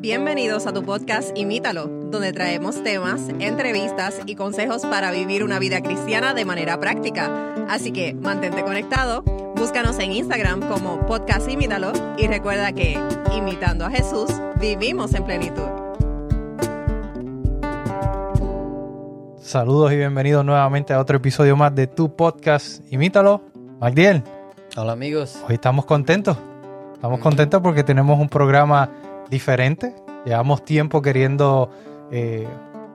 Bienvenidos a tu podcast Imítalo, donde traemos temas, entrevistas y consejos para vivir una vida cristiana de manera práctica. Así que mantente conectado, búscanos en Instagram como podcast Imítalo y recuerda que, imitando a Jesús, vivimos en plenitud. Saludos y bienvenidos nuevamente a otro episodio más de tu podcast Imítalo. Magdiel. Hola amigos. Hoy estamos contentos. Estamos contentos porque tenemos un programa diferente. Llevamos tiempo queriendo eh,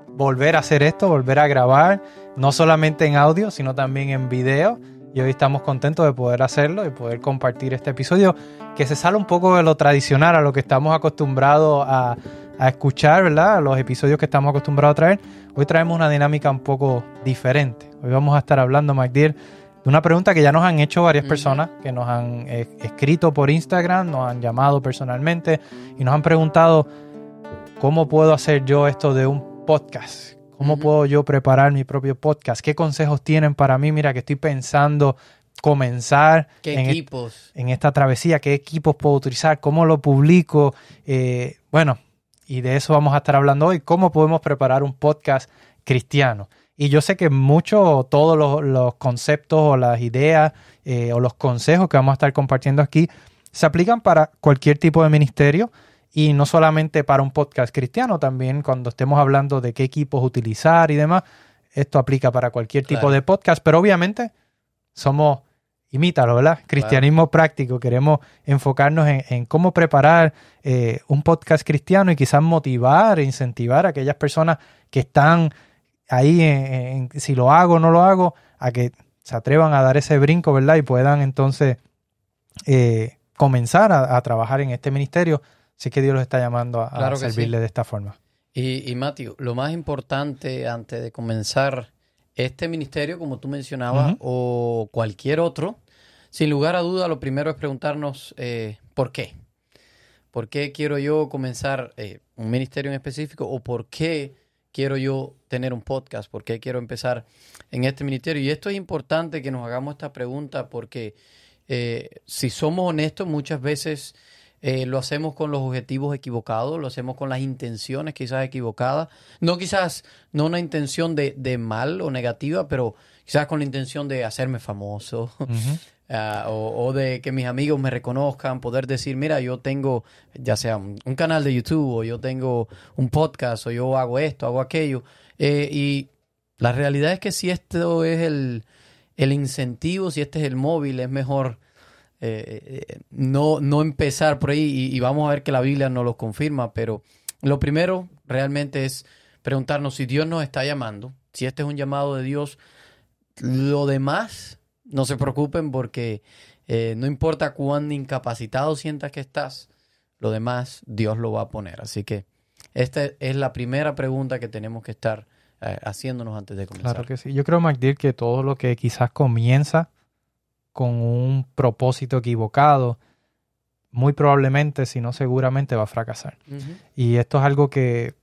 volver a hacer esto, volver a grabar, no solamente en audio, sino también en video. Y hoy estamos contentos de poder hacerlo y poder compartir este episodio que se sale un poco de lo tradicional, a lo que estamos acostumbrados a, a escuchar, ¿verdad? A los episodios que estamos acostumbrados a traer. Hoy traemos una dinámica un poco diferente. Hoy vamos a estar hablando, MacDill, una pregunta que ya nos han hecho varias personas, que nos han eh, escrito por Instagram, nos han llamado personalmente y nos han preguntado cómo puedo hacer yo esto de un podcast. ¿Cómo puedo yo preparar mi propio podcast? ¿Qué consejos tienen para mí? Mira, que estoy pensando comenzar ¿Qué en, equipos? en esta travesía, qué equipos puedo utilizar, cómo lo publico. Eh, bueno, y de eso vamos a estar hablando hoy, cómo podemos preparar un podcast cristiano. Y yo sé que muchos, todos los, los, conceptos o las ideas eh, o los consejos que vamos a estar compartiendo aquí se aplican para cualquier tipo de ministerio y no solamente para un podcast cristiano, también cuando estemos hablando de qué equipos utilizar y demás, esto aplica para cualquier tipo Claro. de podcast, pero obviamente somos, imítalo, ¿verdad? Cristianismo práctico, queremos enfocarnos en, en cómo preparar eh, un podcast cristiano y quizás motivar e incentivar a aquellas personas que están ahí en, en si lo hago o no lo hago, a que se atrevan a dar ese brinco, ¿verdad? Y puedan entonces eh, comenzar a, a, trabajar en este ministerio, es que Dios los está llamando a, Claro a que servirle sí. de esta forma. Y, y Matthew, lo más importante antes de comenzar este ministerio, como tú mencionabas, o cualquier otro, sin lugar a duda, lo primero es preguntarnos eh, por qué. ¿Por qué quiero yo comenzar eh, un ministerio en específico? ¿O por qué quiero yo tener un podcast? ¿Por qué quiero empezar en este ministerio? Y esto es importante que nos hagamos esta pregunta porque eh, si somos honestos, muchas veces eh, lo hacemos con los objetivos equivocados, lo hacemos con las intenciones quizás equivocadas. No quizás, no una intención de, de mal o negativa, pero quizás con la intención de hacerme famoso. Ujú. Ah, o, de que mis amigos me reconozcan, poder decir, mira, yo tengo ya sea un, un canal de YouTube o yo tengo un podcast o yo hago esto, hago aquello. Eh, y la realidad es que si esto es el, el incentivo, si este es el móvil, es mejor eh, eh, no, no empezar por ahí y, y vamos a ver que la Biblia nos lo confirma, pero lo primero realmente es preguntarnos si Dios nos está llamando, si este es un llamado de Dios, lo demás no se preocupen porque eh, no importa cuán incapacitado sientas que estás, lo demás Dios lo va a poner. Así que esta es la primera pregunta que tenemos que estar eh, haciéndonos antes de comenzar. Claro que sí. Yo creo, MacDill, que todo lo que quizás comienza con un propósito equivocado, muy probablemente, si no seguramente, va a fracasar. Y esto es algo que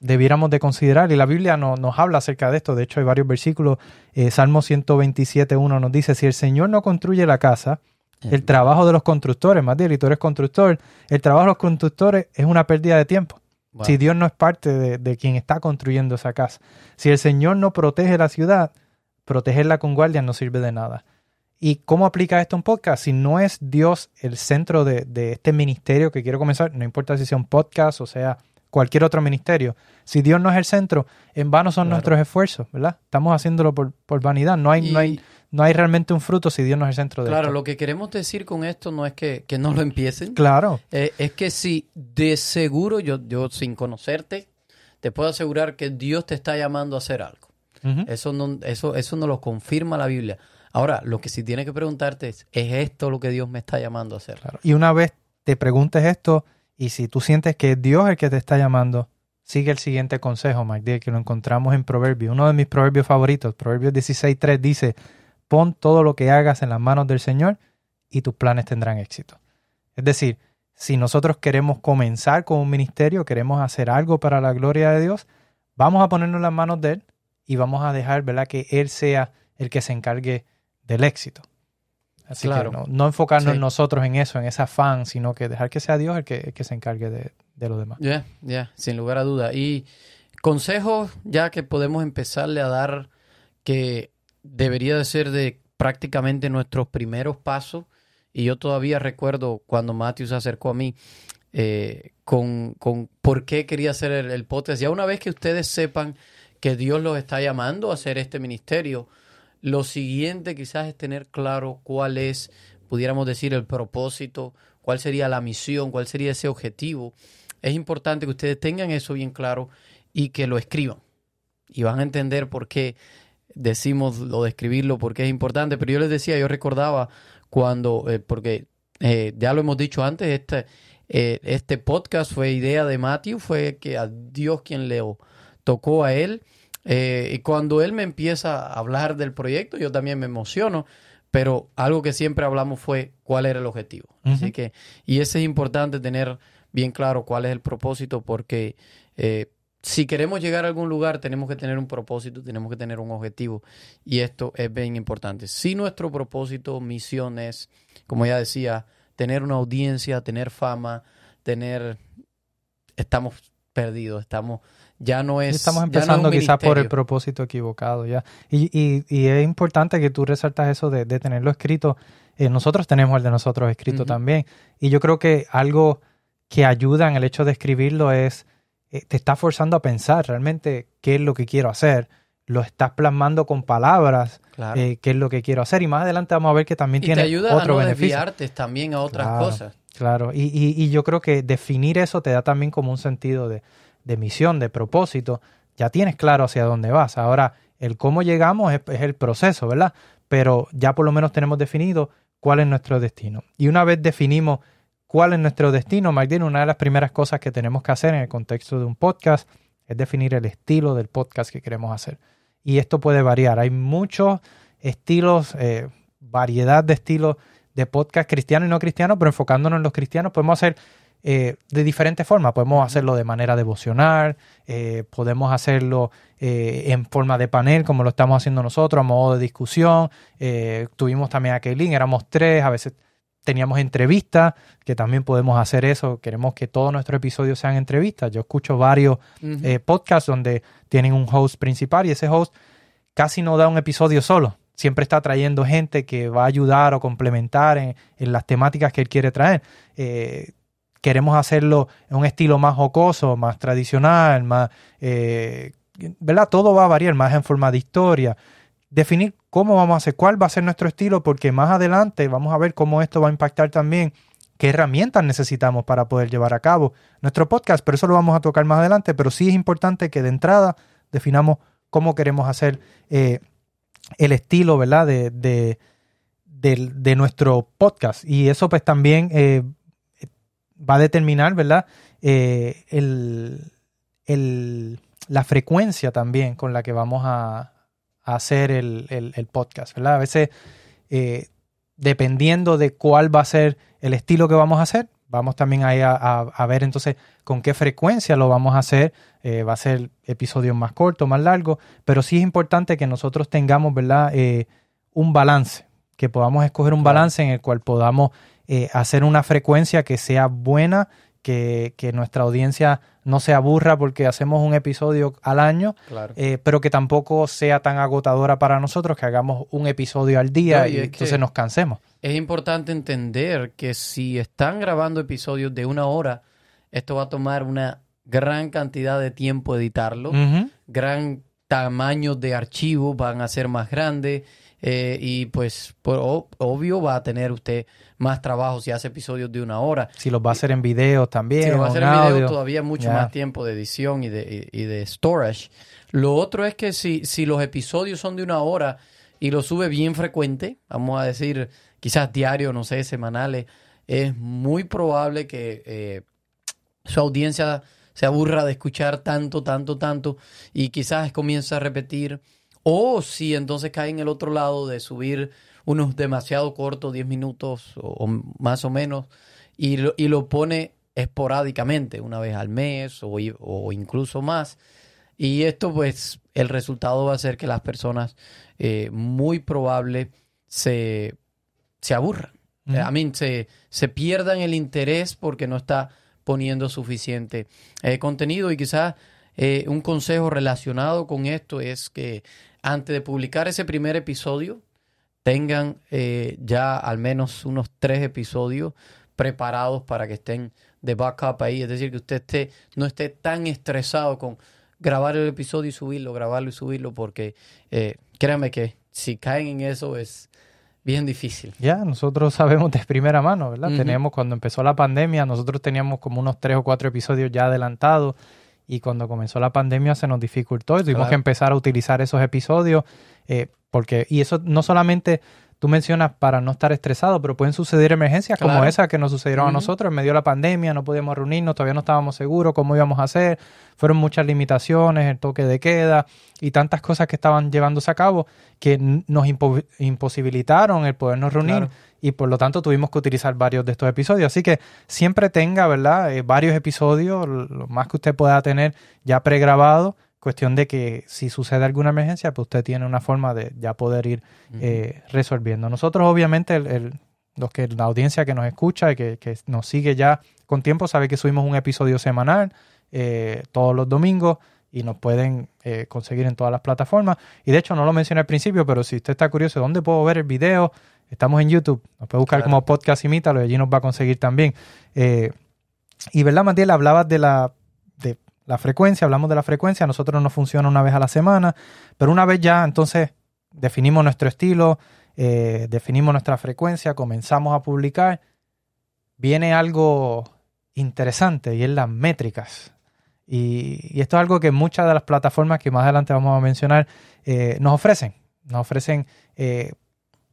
debiéramos de considerar. Y la Biblia no, nos habla acerca de esto. De hecho, hay varios versículos. Eh, Salmo 127.1 nos dice, si el Señor no construye la casa, el trabajo de los constructores, más bien, y tú eres constructor, el trabajo de los constructores es una pérdida de tiempo. Wow. Si Dios no es parte de, de quien está construyendo esa casa. Si el Señor no protege la ciudad, protegerla con guardias no sirve de nada. ¿Y cómo aplica esto un podcast? Si no es Dios el centro de, de este ministerio que quiero comenzar, no importa si sea un podcast o sea cualquier otro ministerio, si Dios no es el centro, en vano son Claro. nuestros esfuerzos, ¿verdad? Estamos haciéndolo por, por vanidad. No hay, Y- no, hay, no hay realmente un fruto si Dios no es el centro de Claro, esto. lo que queremos decir con esto no es que, que no lo empiecen. Claro, Eh, es que si de seguro, yo, yo sin conocerte, te puedo asegurar que Dios te está llamando a hacer algo. Eso no, eso, eso no lo confirma la Biblia. Ahora, lo que sí tienes que preguntarte es, ¿es esto lo que Dios me está llamando a hacer? Claro. Y una vez te preguntes esto, y si tú sientes que es Dios el que te está llamando, sigue el siguiente consejo, Mike, que lo encontramos en Proverbios. Uno de mis proverbios favoritos, Proverbios 16.3, dice, pon todo lo que hagas en las manos del Señor y tus planes tendrán éxito. Es decir, si nosotros queremos comenzar con un ministerio, queremos hacer algo para la gloria de Dios, vamos a ponernos en las manos de Él y vamos a dejar, ¿verdad?, que Él sea el que se encargue del éxito. Así Claro. que no, no enfocarnos Sí. nosotros en eso, en ese afán, sino que dejar que sea Dios el que, el que se encargue de, de lo demás. Ya, ya, sin lugar a duda. Y consejos ya que podemos empezarle a dar que debería de ser de prácticamente nuestros primeros pasos. Y yo todavía recuerdo cuando Matthew se acercó a mí eh, con, con por qué quería hacer el, el podcast. Ya una vez que ustedes sepan que Dios los está llamando a hacer este ministerio, lo siguiente quizás es tener claro cuál es, pudiéramos decir, el propósito, cuál sería la misión, cuál sería ese objetivo. Es importante que ustedes tengan eso bien claro y que lo escriban. Y van a entender por qué decimos lo de escribirlo, porque es importante. Pero yo les decía, yo recordaba cuando, eh, porque eh, ya lo hemos dicho antes, este, eh, este podcast fue idea de Matthew, fue que a Dios quien le tocó a él. Eh, y cuando él me empieza a hablar del proyecto, yo también me emociono, pero algo que siempre hablamos fue cuál era el objetivo. Así que, y eso es importante tener bien claro cuál es el propósito, porque eh, si queremos llegar a algún lugar, tenemos que tener un propósito, tenemos que tener un objetivo, y esto es bien importante. Si nuestro propósito, misión es, como ya decía, tener una audiencia, tener fama, tener, estamos perdidos, estamos, ya no es. Estamos ya no es empezando quizás por el propósito equivocado ya. Y, y, y es importante que tú resaltas eso de, de tenerlo escrito. Eh, nosotros tenemos el de nosotros escrito también. Y yo creo que algo que ayuda en el hecho de escribirlo es, eh, te está forzando a pensar realmente qué es lo que quiero hacer. Lo estás plasmando con palabras, Claro. eh, qué es lo que quiero hacer. Y más adelante vamos a ver que también y te tiene ayuda a otro no beneficio. desviarte también a otras Claro. cosas. Claro, y, y, y yo creo que definir eso te da también como un sentido de, de misión, de propósito. Ya tienes claro hacia dónde vas. Ahora, el cómo llegamos es, el proceso, ¿verdad? Pero ya por lo menos tenemos definido cuál es nuestro destino. Y una vez definimos cuál es nuestro destino, Magdalena, una de las primeras cosas que tenemos que hacer en el contexto de un podcast es definir el estilo del podcast que queremos hacer. Y esto puede variar. Hay muchos estilos, eh, variedad de estilos de podcast cristiano y no cristiano, pero enfocándonos en los cristianos, podemos hacer eh, de diferentes formas. Podemos hacerlo de manera devocional, eh, podemos hacerlo eh, en forma de panel, como lo estamos haciendo nosotros, a modo de discusión. Eh, tuvimos también a Kaylin, éramos tres, a veces teníamos entrevistas, que también podemos hacer eso. Queremos que todos nuestros episodios sean entrevistas. Yo escucho varios eh, podcasts donde tienen un host principal y ese host casi no da un episodio solo. Siempre está trayendo gente que va a ayudar o complementar en, en las temáticas que él quiere traer. Eh, queremos hacerlo en un estilo más jocoso, más tradicional, más... eh, ¿Verdad? Todo va a variar, más en forma de historia. Definir cómo vamos a hacer, cuál va a ser nuestro estilo, porque más adelante vamos a ver cómo esto va a impactar también qué herramientas necesitamos para poder llevar a cabo nuestro podcast, pero eso lo vamos a tocar más adelante, pero sí es importante que de entrada definamos cómo queremos hacer eh, el estilo, ¿verdad? De, de, nuestro podcast. Y eso pues también eh, va a determinar, ¿verdad? Eh, el, el- la frecuencia también con la que vamos a, a hacer el, el- podcast, ¿verdad? A veces, eh, dependiendo de cuál va a ser el estilo que vamos a hacer, vamos también ahí a, a- a ver entonces con qué frecuencia lo vamos a hacer. Eh, va a ser episodios más cortos, más largos, pero sí es importante que nosotros tengamos, ¿verdad? Un balance, que podamos escoger un balance en el cual podamos eh, hacer una frecuencia que sea buena, que, que nuestra audiencia no se aburra porque hacemos un episodio al año, Claro. eh, pero que tampoco sea tan agotadora para nosotros que hagamos un episodio al día No, y y es entonces nos cansemos. Es importante entender que si están grabando episodios de una hora, esto va a tomar una gran cantidad de tiempo editarlo, gran tamaño de archivos van a ser más grandes eh, y pues por obvio va a tener usted más trabajo si hace episodios de una hora. Si los va a hacer en video también, Si lo va a hacer en video, todavía mucho más tiempo de edición y de, y, y de storage. Lo otro es que si, si los episodios son de una hora y lo sube bien frecuente, vamos a decir quizás diario, no sé, semanales, es muy probable que eh, su audiencia se aburra de escuchar tanto, tanto, tanto y quizás comience a repetir. O si entonces cae en el otro lado de subir unos demasiado cortos, 10 minutos o, o más o menos, y lo, y lo pone esporádicamente, una vez al mes o, incluso más. Y esto pues el resultado va a ser que las personas eh, muy probable se se aburran. A mí se, se pierdan el interés porque no está poniendo suficiente eh, contenido y quizás eh, un consejo relacionado con esto es que antes de publicar ese primer episodio tengan eh, ya al menos unos tres episodios preparados para que estén de backup ahí, es decir, que usted esté, no esté tan estresado con grabar el episodio y subirlo, grabarlo y subirlo, porque eh, créanme que si caen en eso es bien difícil. Ya, nosotros sabemos de primera mano, ¿verdad? Ujú. Tenemos, cuando empezó la pandemia, nosotros teníamos como unos tres o cuatro episodios ya adelantados y cuando comenzó la pandemia se nos dificultó y tuvimos Claro. que empezar a utilizar esos episodios eh, porque, y eso no solamente tú mencionas para no estar estresado, pero pueden suceder emergencias como esa que nos sucedieron a nosotros en medio de la pandemia, no podíamos reunirnos, todavía no estábamos seguros cómo íbamos a hacer, fueron muchas limitaciones, el toque de queda y tantas cosas que estaban llevándose a cabo que nos impo- imposibilitaron el podernos reunir Claro. y por lo tanto tuvimos que utilizar varios de estos episodios. Así que siempre tenga, ¿verdad? Eh, varios episodios, lo más que usted pueda tener ya pregrabado, cuestión de que si sucede alguna emergencia, pues usted tiene una forma de ya poder ir eh, resolviendo. Nosotros obviamente, el, el- los que la audiencia que nos escucha y que, que nos sigue ya con tiempo, sabe que subimos un episodio semanal eh, todos los domingos y nos pueden eh, conseguir en todas las plataformas. Y de hecho, no lo mencioné al principio, pero si usted está curioso, ¿dónde puedo ver el video? Estamos en YouTube. Nos puede buscar Claro. como podcast Imítalo y allí nos va a conseguir también. Eh, y verdad, Matiel, hablabas de la, la frecuencia, hablamos de la frecuencia. A nosotros nos funciona una vez a la semana, pero una vez ya, entonces definimos nuestro estilo, eh, definimos nuestra frecuencia, comenzamos a publicar. Viene algo interesante y es las métricas. Y, esto es algo que muchas de las plataformas que más adelante vamos a mencionar eh, nos ofrecen. Nos ofrecen eh,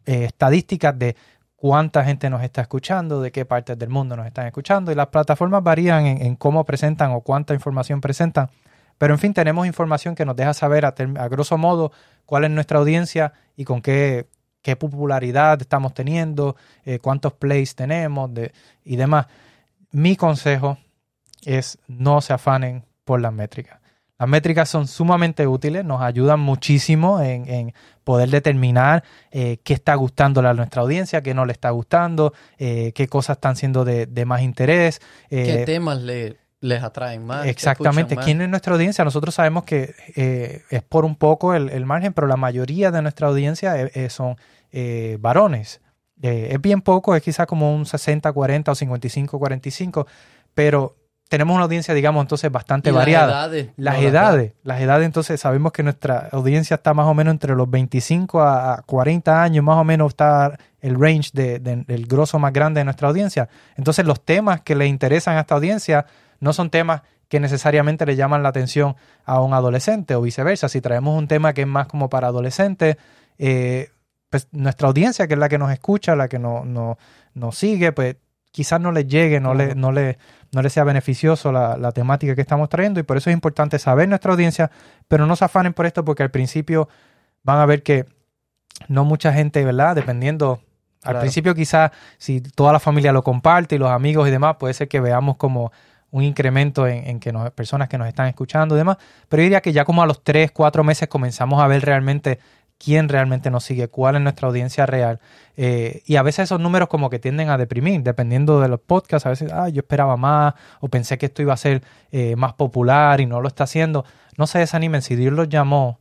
estadísticas de cuánta gente nos está escuchando, de qué partes del mundo nos están escuchando. Y las plataformas varían en, cómo presentan o cuánta información presentan. Pero en fin, tenemos información que nos deja saber a, grosso modo cuál es nuestra audiencia y con qué, qué popularidad estamos teniendo, eh, cuántos plays tenemos y demás. Mi consejo es no se afanen por las métricas. Las métricas son sumamente útiles, nos ayudan muchísimo en, en poder determinar eh, qué está gustándole a nuestra audiencia, qué no le está gustando, eh, qué cosas están siendo de, de más interés. ¿Qué eh, temas le, les atraen más? ¿Qué Exactamente. más? ¿Quién es nuestra audiencia? Nosotros sabemos que eh, es por un poco el, el margen, pero la mayoría de nuestra audiencia eh, son eh, varones. Es bien poco, es quizás como un 60-40 o 55-45, pero tenemos una audiencia, digamos, entonces bastante las variada. edades, Las no, edades, las edades, entonces sabemos que nuestra audiencia está más o menos entre los 25 a a 40 años, más o menos está el range de- de- del grosso más grande de nuestra audiencia. Entonces los temas que le interesan a esta audiencia no son temas que necesariamente le llaman la atención a un adolescente o viceversa. Si traemos un tema que es más como para adolescentes, eh, pues nuestra audiencia, que es la que nos escucha, la que no, no- nos sigue, pues quizás no le llegue, no, le, Ujú. no, le, no le sea beneficioso la, la temática que estamos trayendo y por eso es importante saber nuestra audiencia, pero no se afanen por esto porque al principio van a ver que no mucha gente, ¿verdad? Dependiendo, al principio quizás si toda la familia lo comparte y los amigos y demás, puede ser que veamos como un incremento en, en que nos, personas que nos están escuchando y demás, pero yo diría que ya como a los tres, cuatro meses comenzamos a ver realmente quién realmente nos sigue, cuál es nuestra audiencia real. Eh, y a veces esos números como que tienden a deprimir, dependiendo de los podcasts. A veces, ah, yo esperaba más, o pensé que esto iba a ser eh, más popular y no lo está haciendo. No se desanimen, si Dios los llamó,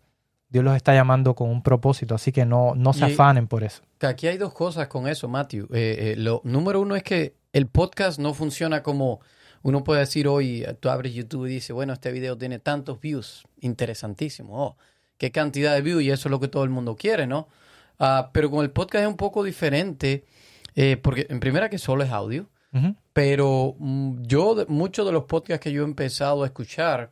Dios los está llamando con un propósito, así que no, no se Y- afanen por eso. Aquí hay dos cosas con eso, Matthew. Eh, eh, lo número uno es que el podcast no funciona como uno puede decir hoy, eh, tú abres YouTube y dices, bueno, este video tiene tantos views, interesantísimo, oh, qué cantidad de views y eso es lo que todo el mundo quiere, ¿no? Ah, pero con el podcast es un poco diferente, eh, porque en primera que solo es audio, pero mm, yo, muchos de los podcasts que yo he empezado a escuchar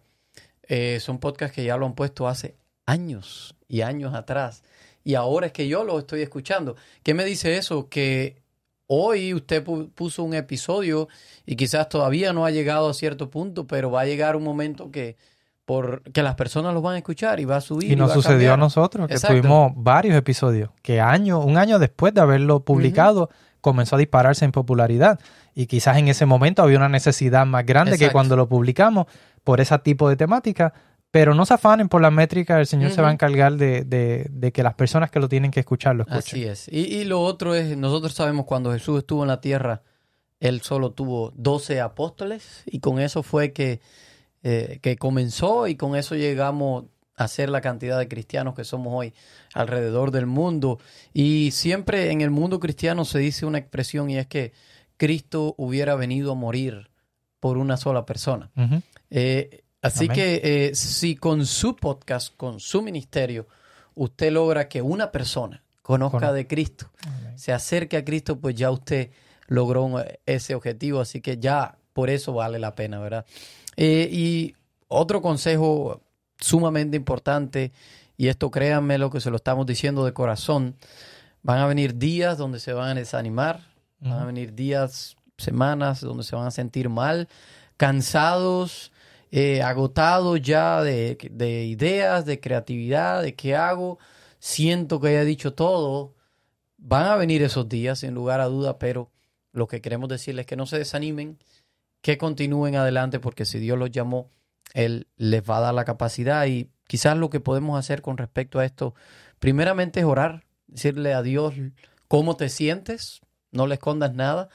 eh, son podcasts que ya lo han puesto hace años y años atrás. Y ahora es que yo lo estoy escuchando. ¿Qué me dice eso? Que hoy usted pu- puso un episodio y quizás todavía no ha llegado a cierto punto, pero va a llegar un momento que, por, que las personas lo van a escuchar y va a subir. Y nos sucedió a nosotros, que Exacto. tuvimos varios episodios, que año, un año después de haberlo publicado, comenzó a dispararse en popularidad. Y quizás en ese momento había una necesidad más grande que cuando lo publicamos por ese tipo de temática, Pero no se afanen por la métrica, el Señor se va a encargar de, de- de que las personas que lo tienen que escuchar lo escuchen. Así es. Y, y lo otro es, nosotros sabemos cuando Jesús estuvo en la tierra, él solo tuvo 12 apóstoles y con eso fue que, eh, que comenzó y con eso llegamos a ser la cantidad de cristianos que somos hoy alrededor del mundo. Y siempre en el mundo cristiano se dice una expresión y es que Cristo hubiera venido a morir por una sola persona. Eh, así Amén. que eh, si con su podcast, con su ministerio, usted logra que una persona conozca Cono- de Cristo, Amén. se acerque a Cristo, pues ya usted logró ese objetivo. Así que ya por eso vale la pena, ¿verdad? Eh, y otro consejo sumamente importante, y esto créanme lo que se lo estamos diciendo de corazón, van a venir días donde se van a desanimar, van a venir días, semanas donde se van a sentir mal, cansados, eh, agotados ya de, de ideas, de creatividad, de qué hago. Siento que haya dicho todo. Van a venir esos días, sin lugar a duda, pero lo que queremos decirles es que no se desanimen, que continúen adelante, porque si Dios los llamó, Él les va a dar la capacidad. Y quizás lo que podemos hacer con respecto a esto, primeramente es orar, decirle a Dios cómo te sientes, no le escondas nada.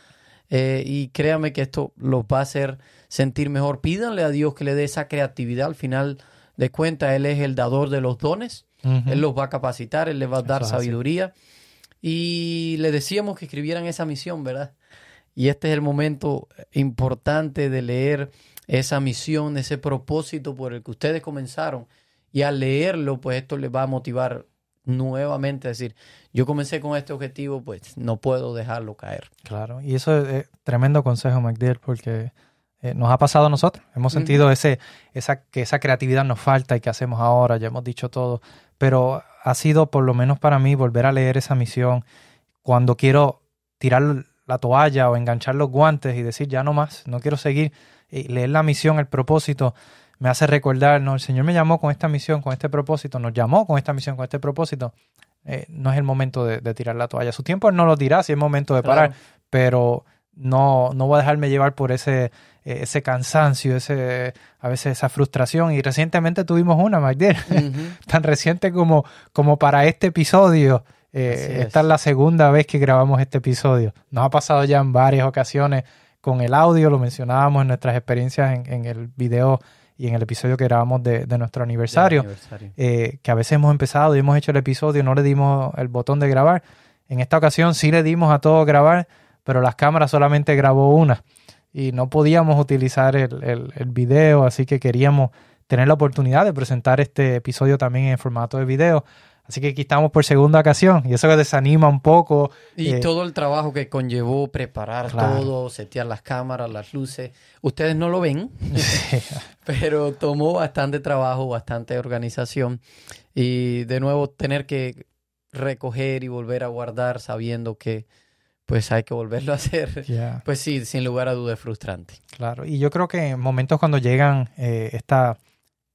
Eh, y créame que esto los va a hacer sentir mejor. Pídanle a Dios que le dé esa creatividad. Al final de cuentas, Él es el dador de los dones. Él los va a capacitar, Él les va a dar Eso sabiduría. Y le decíamos que escribieran esa misión, ¿verdad? Y este es el momento importante de leer esa misión, ese propósito por el que ustedes comenzaron. Y al leerlo, pues esto les va a motivar nuevamente a decir, yo comencé con este objetivo, pues no puedo dejarlo caer. Claro, y eso es tremendo consejo, MacDill, porque eh, nos ha pasado a nosotros. Hemos sentido ese, esa, que esa creatividad nos falta y que hacemos ahora, ya hemos dicho todo, pero ha sido, por lo menos para mí, volver a leer esa misión cuando quiero tirar la toalla o enganchar los guantes y decir, ya no más, no quiero seguir, y leer la misión, el propósito, me hace recordar, no, el Señor me llamó con esta misión, con este propósito, nos llamó con esta misión, con este propósito. Eh, no es el momento de, de tirar la toalla. Su tiempo Él no lo dirá si es momento de parar, Claro. pero no, no voy a dejarme llevar por ese, eh, ese cansancio, ese, a veces esa frustración. Y recientemente tuvimos una, Magdiel, tan reciente como, como para este episodio. Eh, es. esta es la segunda vez que grabamos este episodio. Nos ha pasado ya en varias ocasiones con el audio, lo mencionábamos en nuestras experiencias en, en el video y en el episodio que grabamos de, de nuestro aniversario Aniversario. eh, que a veces hemos empezado y hemos hecho el episodio y no le dimos el botón de grabar. En esta ocasión sí le dimos a todo grabar, pero las cámaras solamente grabó una y no podíamos utilizar el, el, el video, así que queríamos tener la oportunidad de presentar este episodio también en formato de video. Así que aquí estamos por segunda ocasión y eso que desanima un poco. Y eh, todo el trabajo que conllevó preparar Claro. todo, setear las cámaras, las luces. Ustedes no lo ven, pero tomó bastante trabajo, bastante organización. Y de nuevo tener que recoger y volver a guardar sabiendo que pues hay que volverlo a hacer. Pues sí, sin lugar a duda es frustrante. Claro, y yo creo que en momentos cuando llegan eh, esta-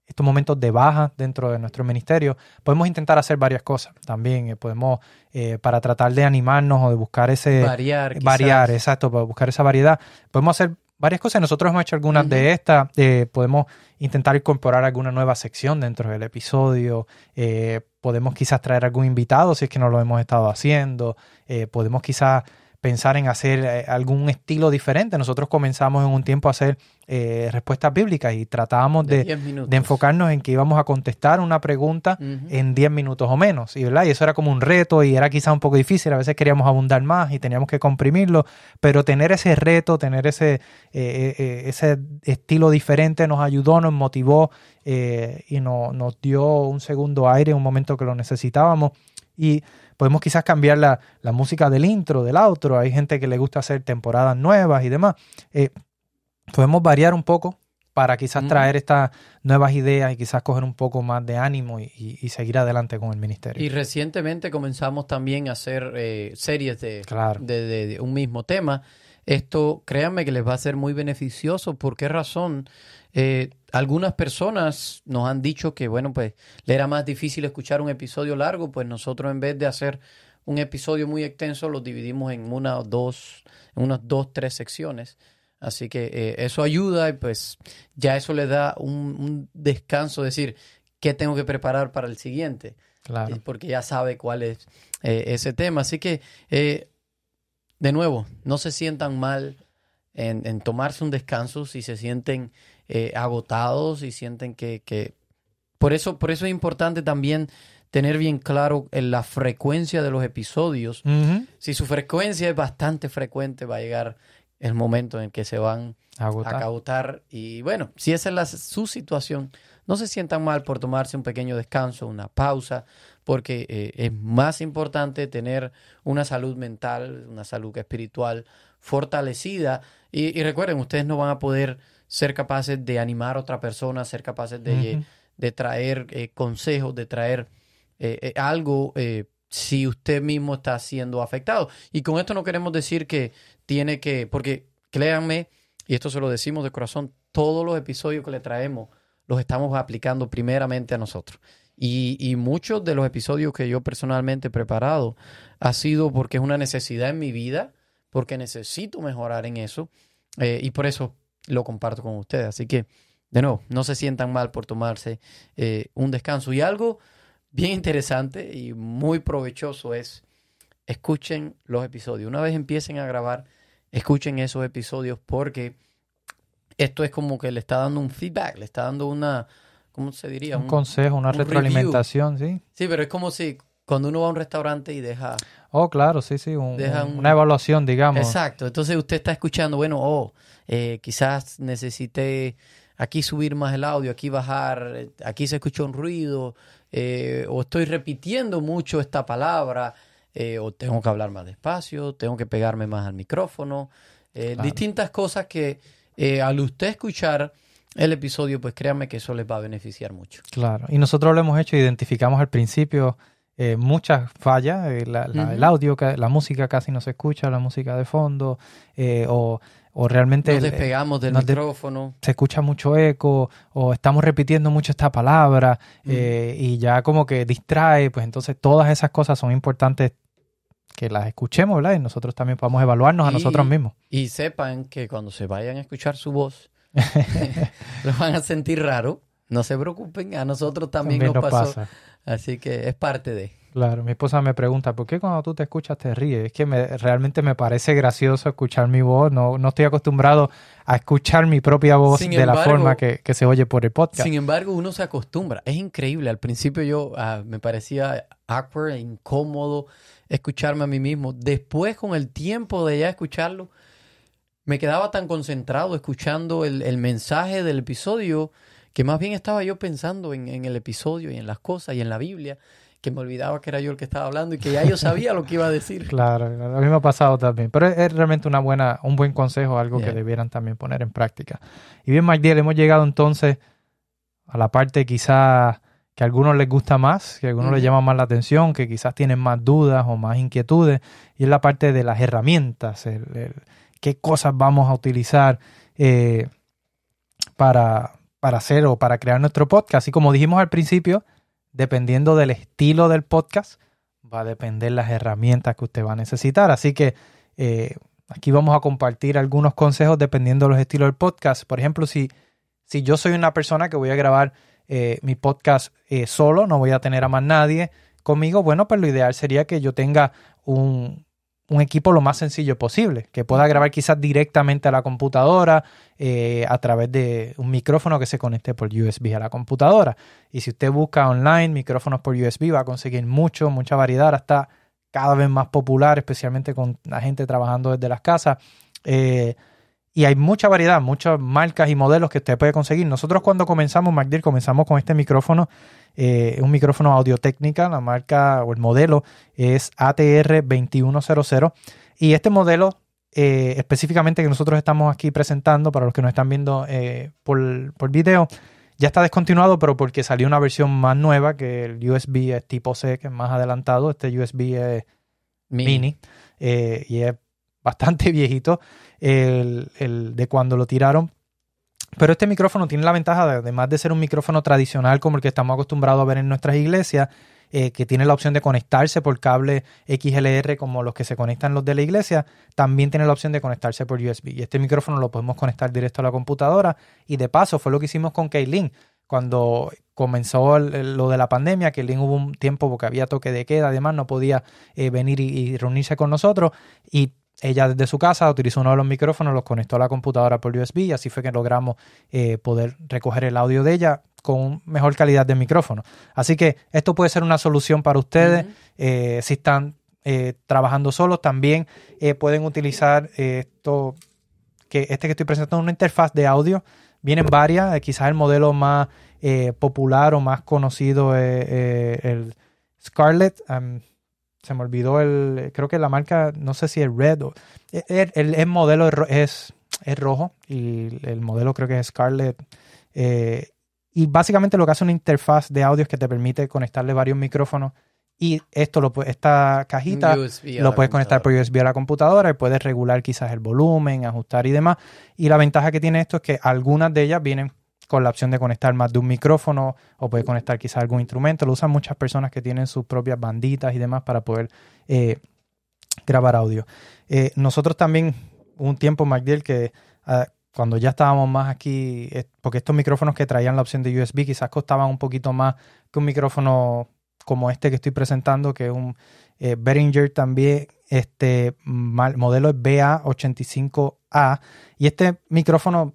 estos momentos de baja dentro de nuestro ministerio, podemos intentar hacer varias cosas también. eh, podemos, eh, para tratar de animarnos o de buscar ese... variar. quizás. variar, exacto, para buscar esa variedad. Podemos hacer varias cosas. Nosotros hemos hecho algunas de estas. eh, podemos intentar incorporar alguna nueva sección dentro del episodio. eh, podemos quizás traer algún invitado si es que no lo hemos estado haciendo. eh, podemos quizás pensar en hacer eh, algún estilo diferente. Nosotros comenzamos en un tiempo a hacer eh, respuestas bíblicas y tratábamos De de, 10 minutos. de enfocarnos en que íbamos a contestar una pregunta en 10 minutos o menos. Y, ¿verdad? y eso era como un reto y era quizá un poco difícil. A veces queríamos abundar más y teníamos que comprimirlo, pero tener ese reto, tener ese, eh, eh, ese estilo diferente nos ayudó, nos motivó y no- nos dio un segundo aire en un momento que lo necesitábamos. Y podemos quizás cambiar la, la música del intro, del outro. Hay gente que le gusta hacer temporadas nuevas y demás. Eh, podemos variar un poco para quizás Ujú. traer estas nuevas ideas y quizás coger un poco más de ánimo y, y- y seguir adelante con el ministerio. Y recientemente comenzamos también a hacer eh, series de, Claro. de, de- de un mismo tema. Esto, créanme que les va a ser muy beneficioso. ¿Por qué razón? Eh, algunas personas nos han dicho que, bueno, pues le era más difícil escuchar un episodio largo, pues nosotros en vez de hacer un episodio muy extenso, lo dividimos en una o dos, en unas dos, tres secciones. Así que eh, eso ayuda y pues ya eso le da un, un descanso, decir, ¿qué tengo que preparar para el siguiente? Claro. Eh, Porque ya sabe cuál es eh, ese tema. Así que, eh, de nuevo, no se sientan mal en, en tomarse un descanso si se sienten eh, agotados y sienten que, que... Por, eso, por eso es importante también tener bien claro en la frecuencia de los episodios. Si su frecuencia es bastante frecuente, va a llegar el momento en que se van Agotar. a agotar. Y bueno, si esa es la- su situación, no se sientan mal por tomarse un pequeño descanso, una pausa, porque eh, es más importante tener una salud mental, una salud espiritual fortalecida. Y, y recuerden, ustedes no van a poder ser capaces de animar a otra persona, ser capaces de, de traer eh, consejos, de traer eh, eh, algo eh, si usted mismo está siendo afectado. Y con esto no queremos decir que tiene que, porque créanme, y esto se lo decimos de corazón, todos los episodios que le traemos los estamos aplicando primeramente a nosotros. Y, y muchos de los episodios que yo personalmente he preparado ha sido porque es una necesidad en mi vida, porque necesito mejorar en eso, eh, y por eso lo comparto con ustedes. Así que, de nuevo, no se sientan mal por tomarse eh, un descanso. Y algo bien interesante y muy provechoso es, escuchen los episodios. Una vez empiecen a grabar, escuchen esos episodios porque esto es como que le está dando un feedback, le está dando una, ¿cómo se diría? Un consejo, una un retroalimentación, sí. Sí, pero es como si cuando uno va a un restaurante y deja... Oh, claro, sí, sí. un- Deja un- un- Una evaluación, digamos. Exacto, entonces usted está escuchando, bueno, oh, eh, quizás necesité aquí subir más el audio, aquí bajar, eh, aquí se escuchó un ruido, eh, o estoy repitiendo mucho esta palabra, eh, o tengo que hablar más despacio, tengo que pegarme más al micrófono, Claro. distintas cosas que al usted escuchar el episodio, pues créanme que eso les va a beneficiar mucho. Claro. Y nosotros lo hemos hecho, identificamos al principio eh, muchas fallas, eh, la- la- el audio, la música casi no se escucha, la música de fondo, eh, o, o realmente Nos el- despegamos del nos de- micrófono. se escucha mucho eco, o estamos repitiendo mucho esta palabra, eh, y ya como que distrae, pues entonces todas esas cosas son importantes que las escuchemos, ¿verdad? Y nosotros también podamos evaluarnos a nosotros mismos. Y sepan que cuando se vayan a escuchar su voz, lo van a sentir raro. No se preocupen, a nosotros también, También nos nos pasó. pasa. Así que es parte de. Claro, mi esposa me pregunta, ¿por qué cuando tú te escuchas te ríes? Es que me, realmente me parece gracioso escuchar mi voz, no, no estoy acostumbrado a escuchar mi propia voz Sin de la forma que, que se oye por el podcast. Sin embargo, uno se acostumbra. Es increíble. Al principio yo ah, me parecía awkward, e incómodo escucharme a mí mismo. Después, con el tiempo de ya escucharlo, me quedaba tan concentrado escuchando el, el mensaje del episodio que más bien estaba yo pensando en, en el episodio y en las cosas y en la Biblia, que me olvidaba que era yo el que estaba hablando y que ya yo sabía lo que iba a decir. Claro, a mí me ha pasado también, pero es, es realmente una buena, un buen consejo, algo Yeah. que debieran también poner en práctica. Y bien, Magdiel, hemos llegado entonces a la parte quizás que a algunos les gusta más, que a algunos les llama más la atención, que quizás tienen más dudas o más inquietudes, y es la parte de las herramientas, el- el- qué cosas vamos a utilizar eh, para, para hacer o para crear nuestro podcast. Y como dijimos al principio, dependiendo del estilo del podcast, va a depender las herramientas que usted va a necesitar. Así que eh, aquí vamos a compartir algunos consejos dependiendo de los estilos del podcast. Por ejemplo, si, si yo soy una persona que voy a grabar eh, mi podcast eh, solo, no voy a tener a más nadie conmigo, bueno, pues lo ideal sería que yo tenga un, un equipo lo más sencillo posible, que pueda grabar quizás directamente a la computadora eh, a través de un micrófono que se conecte por USB a la computadora. Y si usted busca online micrófonos por USB, va a conseguir mucho, mucha variedad, ahora está cada vez más popular, especialmente con la gente trabajando desde las casas. Eh, y hay mucha variedad, muchas marcas y modelos que usted puede conseguir. Nosotros cuando comenzamos, MacDill, comenzamos con este micrófono, eh, un micrófono audio técnica, la marca o el modelo es ATR 2100. Y este modelo eh, específicamente que nosotros estamos aquí presentando, para los que nos están viendo eh, por, por video, ya está descontinuado, pero porque salió una versión más nueva, que el USB es tipo C, que es más adelantado. Este USB es mini, eh, y es bastante viejito el, el de cuando lo tiraron. Pero este micrófono tiene la ventaja, de, además de ser un micrófono tradicional como el que estamos acostumbrados a ver en nuestras iglesias, eh, que tiene la opción de conectarse por cable XLR como los que se conectan los de la iglesia, también tiene la opción de conectarse por USB. Y este micrófono lo podemos conectar directo a la computadora. Y de paso fue lo que hicimos con Kaylin. Cuando comenzó lo de la pandemia, Kaylin hubo un tiempo porque había toque de queda, además no podía eh, venir y, reunirse con nosotros. Y ella desde su casa utilizó uno de los micrófonos, los conectó a la computadora por USB y así fue que logramos eh, poder recoger el audio de ella con mejor calidad de micrófono. Así que esto puede ser una solución para ustedes eh, si están eh, trabajando solos. También eh, pueden utilizar esto, que este que estoy presentando, una interfaz de audio. Vienen varias, quizás el modelo más popular o más conocido es el Scarlett. Se me olvidó el, creo que la marca, no sé si es Red o el, el, modelo es, es rojo y el modelo creo que es Scarlett. Y básicamente lo que hace una interfaz de audio es que te permite conectarle varios micrófonos y esto lo esta cajita lo puedes conectar por USB a la computadora y puedes regular quizás el volumen, ajustar y demás. Y la ventaja que tiene esto es que algunas de ellas vienen con la opción de conectar más de un micrófono o puede conectar quizás algún instrumento. Lo usan muchas personas que tienen sus propias banditas y demás para poder eh, grabar audio. Eh, nosotros también, un tiempo, MacDill, que ah, cuando ya estábamos más aquí, porque estos micrófonos que traían la opción de USB quizás costaban un poquito más que un micrófono como este que estoy presentando, que es un eh, Behringer también, este modelo es BA85A. Y este micrófono,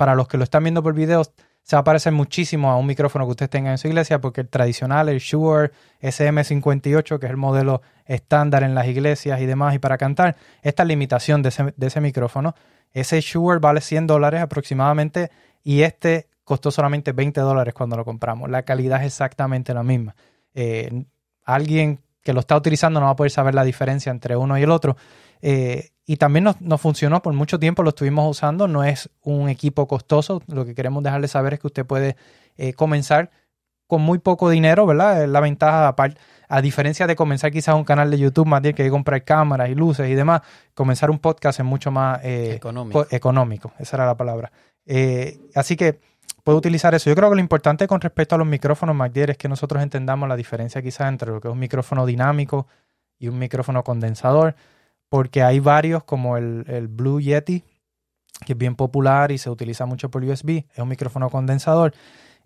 para los que lo están viendo por video, se va a parecer muchísimo a un micrófono que ustedes tengan en su iglesia, porque el tradicional, el Shure SM58, que es el modelo estándar en las iglesias y demás, y para cantar, esta limitación de ese, de ese micrófono ese Shure vale 100 dólares aproximadamente y este costó solamente 20 dólares cuando lo compramos. La calidad es exactamente la misma. Eh, alguien que lo está utilizando no va a poder saber la diferencia entre uno y el otro. Eh, y también nos, funcionó por mucho tiempo, lo estuvimos usando. No es un equipo costoso. Lo que queremos dejarle saber es que usted puede eh, comenzar con muy poco dinero, ¿verdad? La ventaja, a diferencia de comenzar quizás un canal de YouTube, más bien que comprar cámaras y luces y demás, comenzar un podcast es mucho más eh, económico. Esa era la palabra. Así que puedo utilizar eso. Yo creo que lo importante con respecto a los micrófonos MacDier es que nosotros entendamos la diferencia quizás entre lo que es un micrófono dinámico y un micrófono condensador, porque hay varios como el, el Blue Yeti, que es bien popular y se utiliza mucho por USB, es un micrófono condensador.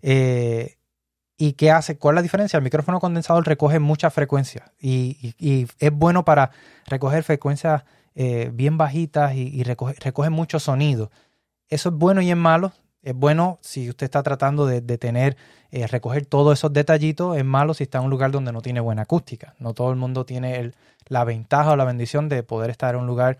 Eh, ¿Y qué hace? ¿Cuál es la diferencia? El micrófono condensador recoge mucha frecuencia y, es bueno para recoger frecuencias eh, bien bajitas y, recoge, mucho sonido. Eso es bueno y es malo. Es bueno si usted está tratando de, tener, eh, recoger todos esos detallitos. Es malo si está en un lugar donde no tiene buena acústica. No todo el mundo tiene la ventaja o la bendición de poder estar en un lugar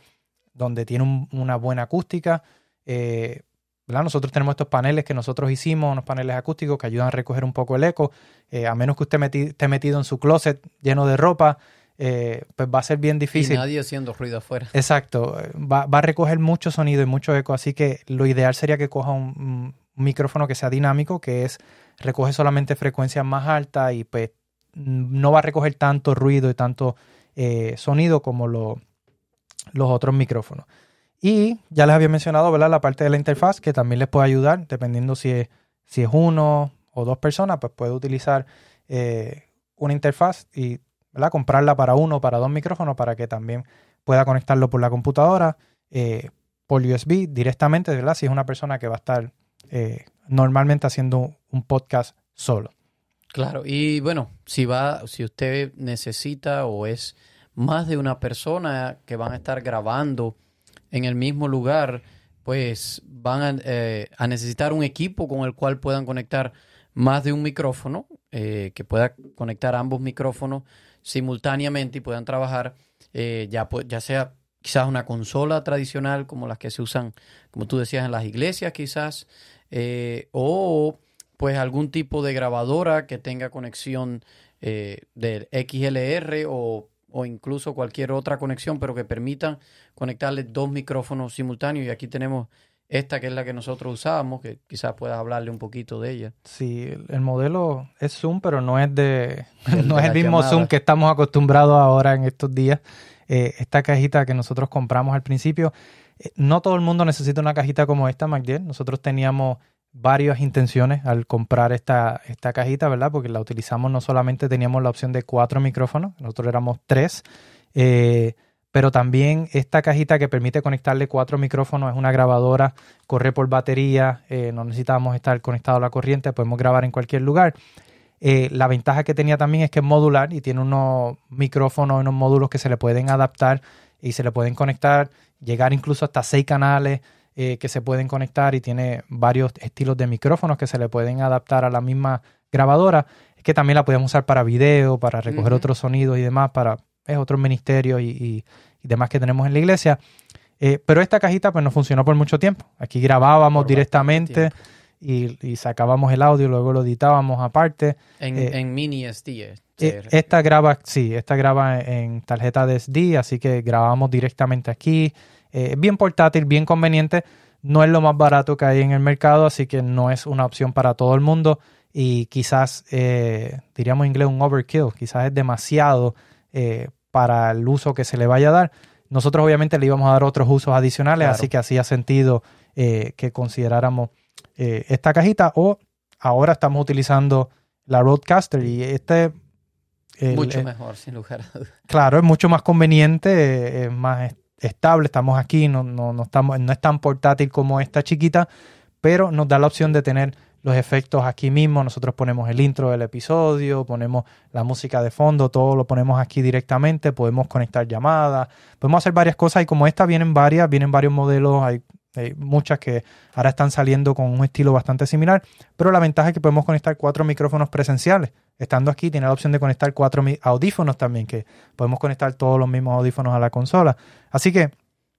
donde tiene una buena acústica. Eh, nosotros tenemos estos paneles que nosotros hicimos, unos paneles acústicos que ayudan a recoger un poco el eco. Eh, a menos que usted esté metido en su closet lleno de ropa, eh, pues va a ser bien difícil. Y nadie haciendo ruido afuera. Exacto. Va, a recoger mucho sonido y mucho eco. Así que lo ideal sería que coja un, micrófono que sea dinámico, que es recoge solamente frecuencias más altas y pues no va a recoger tanto ruido y tanto eh, sonido como los otros micrófonos. Y ya les había mencionado, ¿verdad? La parte de la interfaz que también les puede ayudar, dependiendo si es, si es uno o dos personas, pues puede utilizar eh, una interfaz y comprarla para uno o para dos micrófonos para que también pueda conectarlo por la computadora, eh, por USB directamente. Si es una persona que va a estar eh, normalmente haciendo un podcast solo. Claro, y bueno, si va, si usted necesita o es más de una persona que van a estar grabando en el mismo lugar, pues van eh, a, necesitar un equipo con el cual puedan conectar más de un micrófono, eh, que pueda conectar ambos micrófonos simultáneamente y puedan trabajar, eh, ya, ya sea quizás una consola tradicional como las que se usan, como tú decías, en las iglesias quizás, o pues algún tipo de grabadora que tenga conexión del XLR o o incluso cualquier otra conexión, pero que permitan conectarle dos micrófonos simultáneos. Y aquí tenemos esta que es la que nosotros usábamos, que quizás puedas hablarle un poquito de ella. Sí, el modelo es Zoom, pero no es de, no es el mismo Zoom que estamos acostumbrados ahora en estos días. Eh, esta cajita que nosotros compramos al principio Eh, No todo el mundo necesita una cajita como esta, MacDiel. Nosotros teníamos varias intenciones al comprar esta, esta cajita, ¿verdad? Porque la utilizamos no solamente teníamos la opción de cuatro micrófonos, nosotros éramos tres, eh, pero también esta cajita que permite conectarle cuatro micrófonos es una grabadora, corre por batería, eh, no necesitamos estar conectados a la corriente, podemos grabar en cualquier lugar. Eh, la ventaja que tenía también es que es modular y tiene unos micrófonos, unos módulos que se le pueden adaptar y se le pueden conectar, llegar incluso hasta seis canales eh, que se pueden conectar y tiene varios estilos de micrófonos que se le pueden adaptar a la misma grabadora. Es que también la podemos usar para video, para recoger otros sonidos y demás, para es, otros ministerios y, y- y demás que tenemos en la iglesia. Eh, pero esta cajita pues no funcionó por mucho tiempo. Aquí grabábamos Por directamente y, y sacábamos el audio, luego lo editábamos aparte. En, Eh, en mini SD. eh, se- Esta graba, sí, esta graba en tarjeta de SD, así que grabamos directamente aquí. Es bien portátil, bien conveniente. No es lo más barato que hay en el mercado, así que no es una opción para todo el mundo. Y quizás, diríamos en inglés, un overkill. Quizás es demasiado eh, para el uso que se le vaya a dar. Nosotros obviamente le íbamos a dar otros usos adicionales, Claro. así que hacía sentido eh, que consideráramos eh, esta cajita o ahora estamos utilizando la Roadcaster y este el- mucho el- mejor, sin lugar a dudas. claro es mucho más conveniente eh, es más est- estable estamos aquí no, no, no estamos no es tan portátil como esta chiquita pero nos da la opción de tener los efectos aquí mismo nosotros ponemos el intro del episodio ponemos la música de fondo todo lo ponemos aquí directamente podemos conectar llamadas podemos hacer varias cosas y como esta vienen varias vienen varios modelos hay hay muchas que ahora están saliendo con un estilo bastante similar, pero la ventaja es que podemos conectar cuatro micrófonos presenciales. Estando aquí, tiene la opción de conectar cuatro audífonos también, que podemos conectar todos los mismos audífonos a la consola. Así que,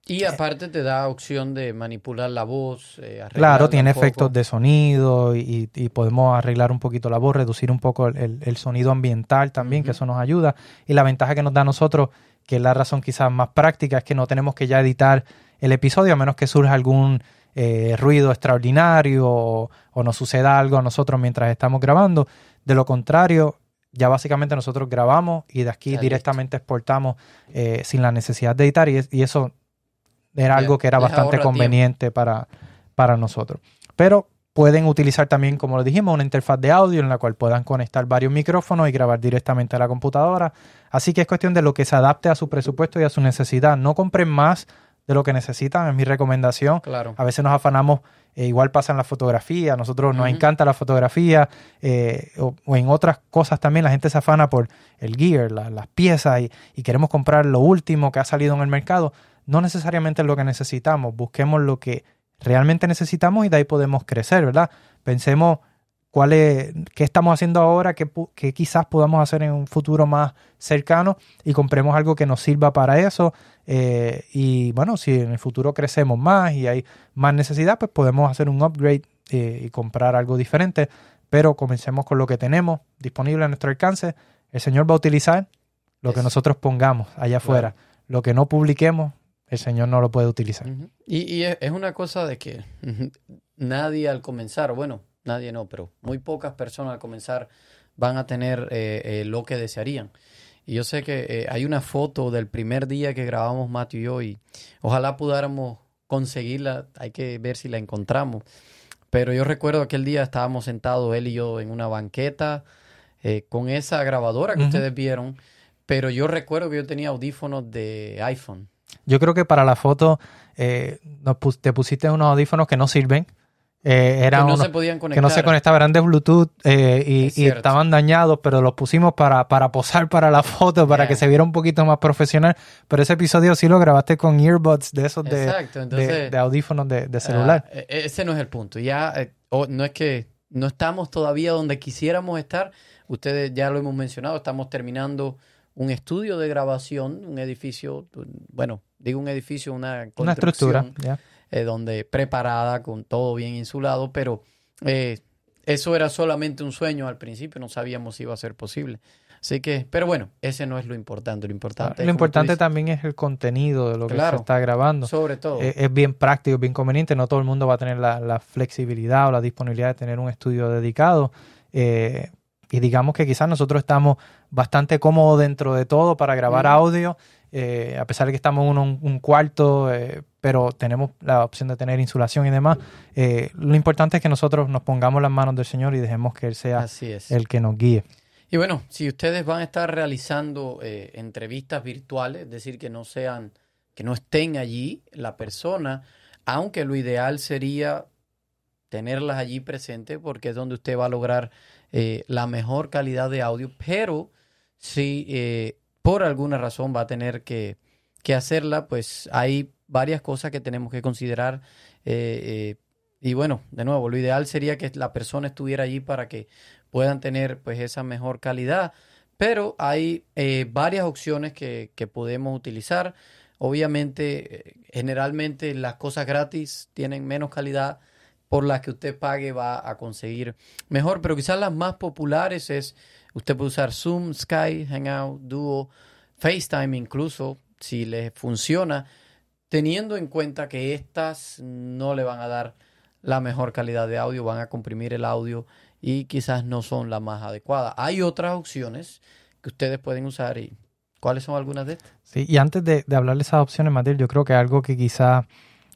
Y aparte te da opción de manipular la voz. eh, claro, tiene efectos de sonido y, y podemos arreglar un poquito la voz, reducir un poco el, el- sonido ambiental también, que eso nos ayuda. Y la ventaja que nos da a nosotros, que es la razón quizás más práctica, es que no tenemos que ya editar el episodio a menos que surja algún eh, ruido extraordinario o, o nos suceda algo a nosotros mientras estamos grabando. De lo contrario, ya básicamente nosotros grabamos y de aquí Ya, directamente exportamos eh, sin la necesidad de editar y, es- y eso era algo que era bastante conveniente para, para nosotros. Pero pueden utilizar también, como lo dijimos, una interfaz de audio en la cual puedan conectar varios micrófonos y grabar directamente a la computadora. Así que es cuestión de lo que se adapte a su presupuesto y a su necesidad. No compren más de lo que necesitan, es mi recomendación. Claro. A veces nos afanamos, eh, igual pasa en la fotografía, a nosotros nos encanta la fotografía eh, o, o en otras cosas también la gente se afana por el gear, la- las piezas y, y queremos comprar lo último que ha salido en el mercado. No necesariamente es lo que necesitamos, busquemos lo que realmente necesitamos y de ahí podemos crecer, ¿verdad? Pensemos cuál es, qué estamos haciendo ahora, qué, quizás podamos hacer en un futuro más cercano y compremos algo que nos sirva para eso. eh, y bueno, si en el futuro crecemos más y hay más necesidad, pues podemos hacer un upgrade eh, y comprar algo diferente. Pero comencemos con lo que tenemos disponible a nuestro alcance. El Señor va a utilizar lo que nosotros pongamos allá afuera. Lo que no publiquemos, el Señor no lo puede utilizar. Y, y es una cosa de que nadie al comenzar, bueno, nadie no, pero muy pocas personas al comenzar van a tener eh, eh, lo que desearían. Y yo sé que eh, hay una foto del primer día que grabamos Matthew y yo y ojalá pudiéramos conseguirla, hay que ver si la encontramos. Pero yo recuerdo aquel día estábamos sentados él y yo en una banqueta con esa grabadora que ustedes vieron, pero yo recuerdo que yo tenía audífonos de iPhone. Yo creo que para la foto eh, nos te pusiste unos audífonos que no sirven. Eh, Que eran no unos se podían que conectar. no se conectaban, eran de Bluetooth eh, y, estaban dañados, pero los pusimos para, para posar para la foto, para Yeah. que se viera un poquito más profesional. Pero ese episodio sí lo grabaste con earbuds de esos de, de- audífonos de, de celular. ah, e- ese no es el punto. Ya eh, no es que no estamos todavía donde quisiéramos estar. Ustedes ya lo hemos mencionado, estamos terminando un estudio de grabación, un edificio, bueno, digo un edificio, una Una estructura. construcción, eh, donde preparada con todo bien insulado, pero eh, eso era solamente un sueño al principio, no sabíamos si iba a ser posible. Así que, pero bueno, ese no es lo importante. Lo importante, es, Lo importante también es el contenido de lo que se está grabando. sobre todo. Eh, es bien práctico, bien conveniente. No todo el mundo va a tener la, la flexibilidad o la disponibilidad de tener un estudio dedicado. Eh, y digamos que quizás nosotros estamos bastante cómodos dentro de todo para grabar Ujú. audio, eh, a pesar de que estamos en un, un cuarto, eh, pero tenemos la opción de tener insulación y demás. Eh, lo importante es que nosotros nos pongamos las manos del Señor y dejemos que Él sea Así es. el que nos guíe. Y bueno, si ustedes van a estar realizando eh, entrevistas virtuales, es decir, que no sean, que no estén allí la persona, aunque lo ideal sería tenerlas allí presentes porque es donde usted va a lograr eh, la mejor calidad de audio, pero si eh, por alguna razón va a tener que, que, hacerla, pues hay varias cosas que tenemos que considerar. Eh, y bueno, de nuevo, lo ideal sería que la persona estuviera allí para que puedan tener pues esa mejor calidad, pero hay varias opciones que, que podemos utilizar. Obviamente, generalmente las cosas gratis tienen menos calidad por las que usted pague va a conseguir mejor, pero quizás las más populares es, usted puede usar Zoom, Skype, Hangout, Duo, FaceTime incluso, si le funciona, teniendo en cuenta que estas no le van a dar la mejor calidad de audio, van a comprimir el audio y quizás no son las más adecuadas. Hay otras opciones que ustedes pueden usar y ¿cuáles son algunas de estas? Sí, y antes de, de hablar de esas opciones, Matil, yo creo que algo que quizás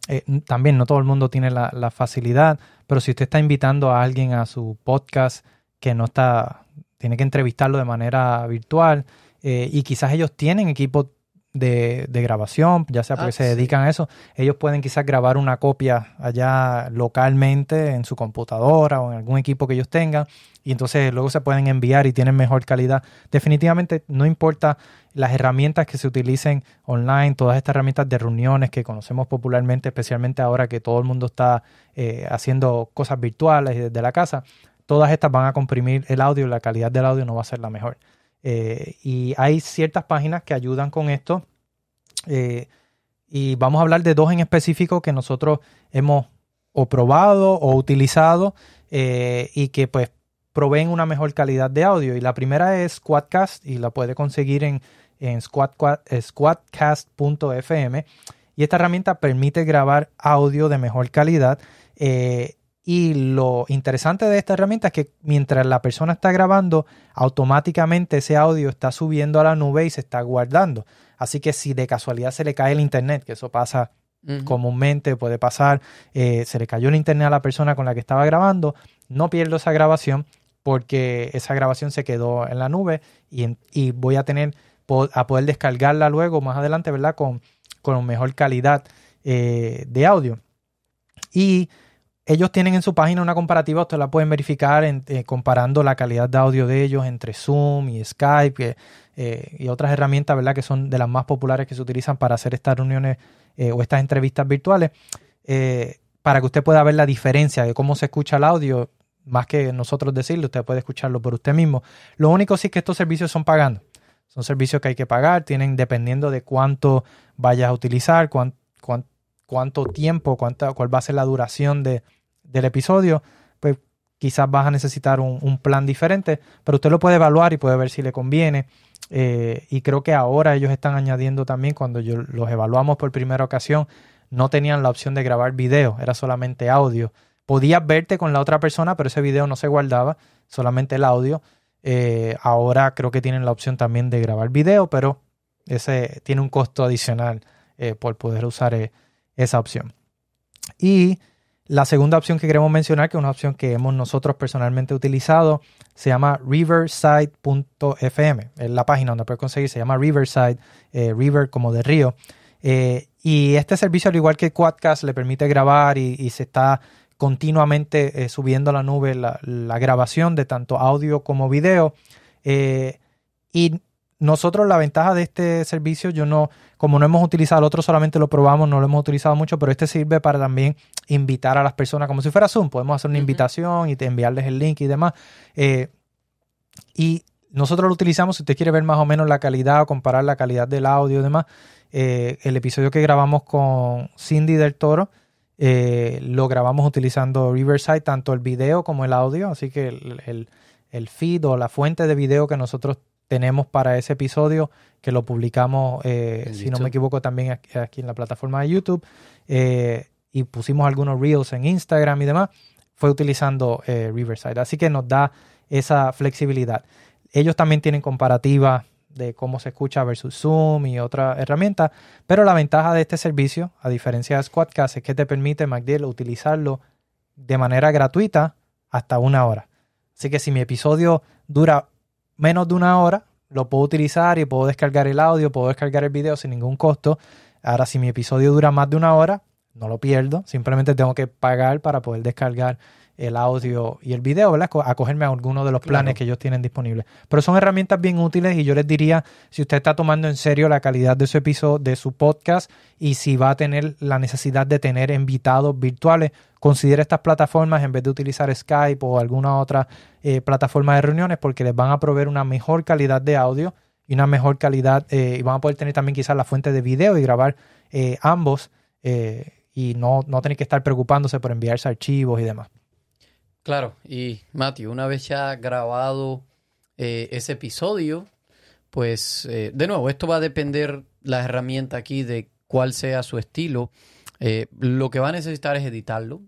eh, también no todo el mundo tiene la, la, facilidad, pero si usted está invitando a alguien a su podcast que no está, tiene que entrevistarlo de manera virtual eh, y quizás ellos tienen equipo de, de grabación, ya sea porque Ah, se sí. dedican a eso, ellos pueden quizás grabar una copia allá localmente en su computadora o en algún equipo que ellos tengan y entonces luego se pueden enviar y tienen mejor calidad. Definitivamente no importa las herramientas que se utilicen online, todas estas herramientas de reuniones que conocemos popularmente, especialmente ahora que todo el mundo está eh, haciendo cosas virtuales y desde la casa, todas estas van a comprimir el audio y la calidad del audio no va a ser la mejor. Eh, y hay ciertas páginas que ayudan con esto. Eh, y vamos a hablar de dos en específico que nosotros hemos o probado o utilizado eh, y que pues proveen una mejor calidad de audio. Y la primera es Squadcast y la puede conseguir en, en squad, squadcast.fm. Y esta herramienta permite grabar audio de mejor calidad. Y lo interesante de esta herramienta es que mientras la persona está grabando, automáticamente ese audio está subiendo a la nube y se está guardando. Así que si de casualidad se le cae el internet, que eso pasa comúnmente, puede pasar, eh, se le cayó el internet a la persona con la que estaba grabando, no pierdo esa grabación porque esa grabación se quedó en la nube y, y voy a tener a poder descargarla luego más adelante, ¿verdad? Con, con mejor calidad eh, de audio. Y ellos tienen en su página una comparativa, ustedes la pueden verificar en- eh, comparando la calidad de audio de ellos entre Zoom y Skype que, eh, y otras herramientas, ¿verdad? Que son de las más populares que se utilizan para hacer estas reuniones eh, o estas entrevistas virtuales, eh, para que usted pueda ver la diferencia de cómo se escucha el audio, más que nosotros decirlo, usted puede escucharlo por usted mismo. Lo único sí es que estos servicios son pagando. Son servicios que hay que pagar, tienen dependiendo de cuánto vayas a utilizar, cuán- cuán- cuánto tiempo, cuánta, cuál va a ser la duración de, del episodio, pues quizás vas a necesitar un, plan diferente, pero usted lo puede evaluar y puede ver si le conviene. Eh, y creo que ahora ellos están añadiendo también, cuando yo los evaluamos por primera ocasión, no tenían la opción de grabar video, era solamente audio. Podías verte con la otra persona, pero ese video no se guardaba, solamente el audio. Eh, ahora creo que tienen la opción también de grabar video, pero ese tiene un costo adicional eh, por poder usar esa opción. Y la segunda opción que queremos mencionar, que es una opción que hemos nosotros personalmente utilizado, se llama riverside.fm. Es la página donde puedes conseguir, se llama Riverside, eh, River como de río. Eh, y este servicio, al igual que Quadcast, le permite grabar y, se está continuamente eh, subiendo a la nube la, la, grabación de tanto audio como video. Y nosotros la ventaja de este servicio, yo no, como no hemos utilizado el otro, solamente lo probamos, no lo hemos utilizado mucho, pero este sirve para también invitar a las personas, como si fuera Zoom, podemos hacer una uh -huh. invitación y te enviarles el link y demás. Eh, y nosotros lo utilizamos, si usted quiere ver más o menos la calidad o comparar la calidad del audio y demás, eh, el episodio que grabamos con Cindy del Toro, eh, lo grabamos utilizando Riverside, tanto el video como el audio, así que el, el, el feed o la fuente de video que nosotros tenemos para ese episodio, que lo publicamos, eh, si no me equivoco, también aquí, aquí en la plataforma de YouTube, eh, y pusimos algunos reels en Instagram y demás, fue utilizando eh, Riverside. Así que nos da esa flexibilidad. Ellos también tienen comparativas de cómo se escucha versus Zoom y otras herramientas. Pero la ventaja de este servicio, a diferencia de Squadcast, es que te permite, MacDill, utilizarlo de manera gratuita hasta una hora. Así que si mi episodio dura menos de una hora, lo puedo utilizar y puedo descargar el audio, puedo descargar el video sin ningún costo. Ahora, si mi episodio dura más de una hora, no lo pierdo, simplemente tengo que pagar para poder descargar el audio y el video, ¿verdad? Acogerme a alguno de los planes que ellos tienen disponibles. Pero son herramientas bien útiles y yo les diría, si usted está tomando en serio la calidad de su episodio, de su podcast y si va a tener la necesidad de tener invitados virtuales, considere estas plataformas en vez de utilizar Skype o alguna otra eh, plataforma de reuniones porque les van a proveer una mejor calidad de audio y una mejor calidad eh, y van a poder tener también quizás la fuente de video y grabar eh, ambos y no, no tener que estar preocupándose por enviarse archivos y demás. Claro, y Matthew, una vez ya grabado eh, ese episodio, pues eh, de nuevo, esto va a depender la herramienta aquí de cuál sea su estilo. Eh, lo que va a necesitar es editarlo.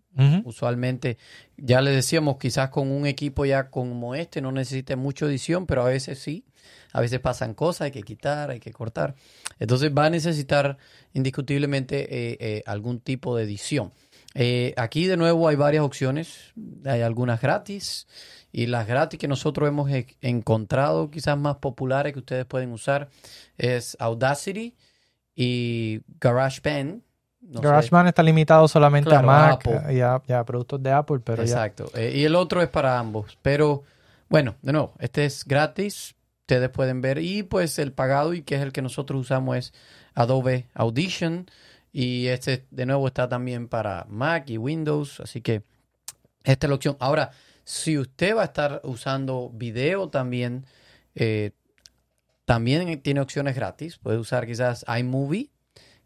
Usualmente, ya le decíamos, quizás con un equipo ya como este no necesite mucha edición, pero a veces sí. A veces pasan cosas, hay que quitar, hay que cortar. Entonces va a necesitar indiscutiblemente algún tipo de edición. Eh, aquí de nuevo hay varias opciones, hay algunas gratis y las gratis que nosotros hemos e-, encontrado quizás más populares que ustedes pueden usar es Audacity y GarageBand. GarageBand está limitado solamente a Mac y a, productos de Apple, pero Exacto. Eh, y el otro es para ambos. Pero bueno, de nuevo, este es gratis, ustedes pueden ver y pues el pagado y que es el que nosotros usamos es Adobe Audition. Y este de nuevo está también para Mac y Windows, así que esta es la opción. Ahora, si usted va a estar usando video también, eh, también tiene opciones gratis. Puede usar quizás iMovie,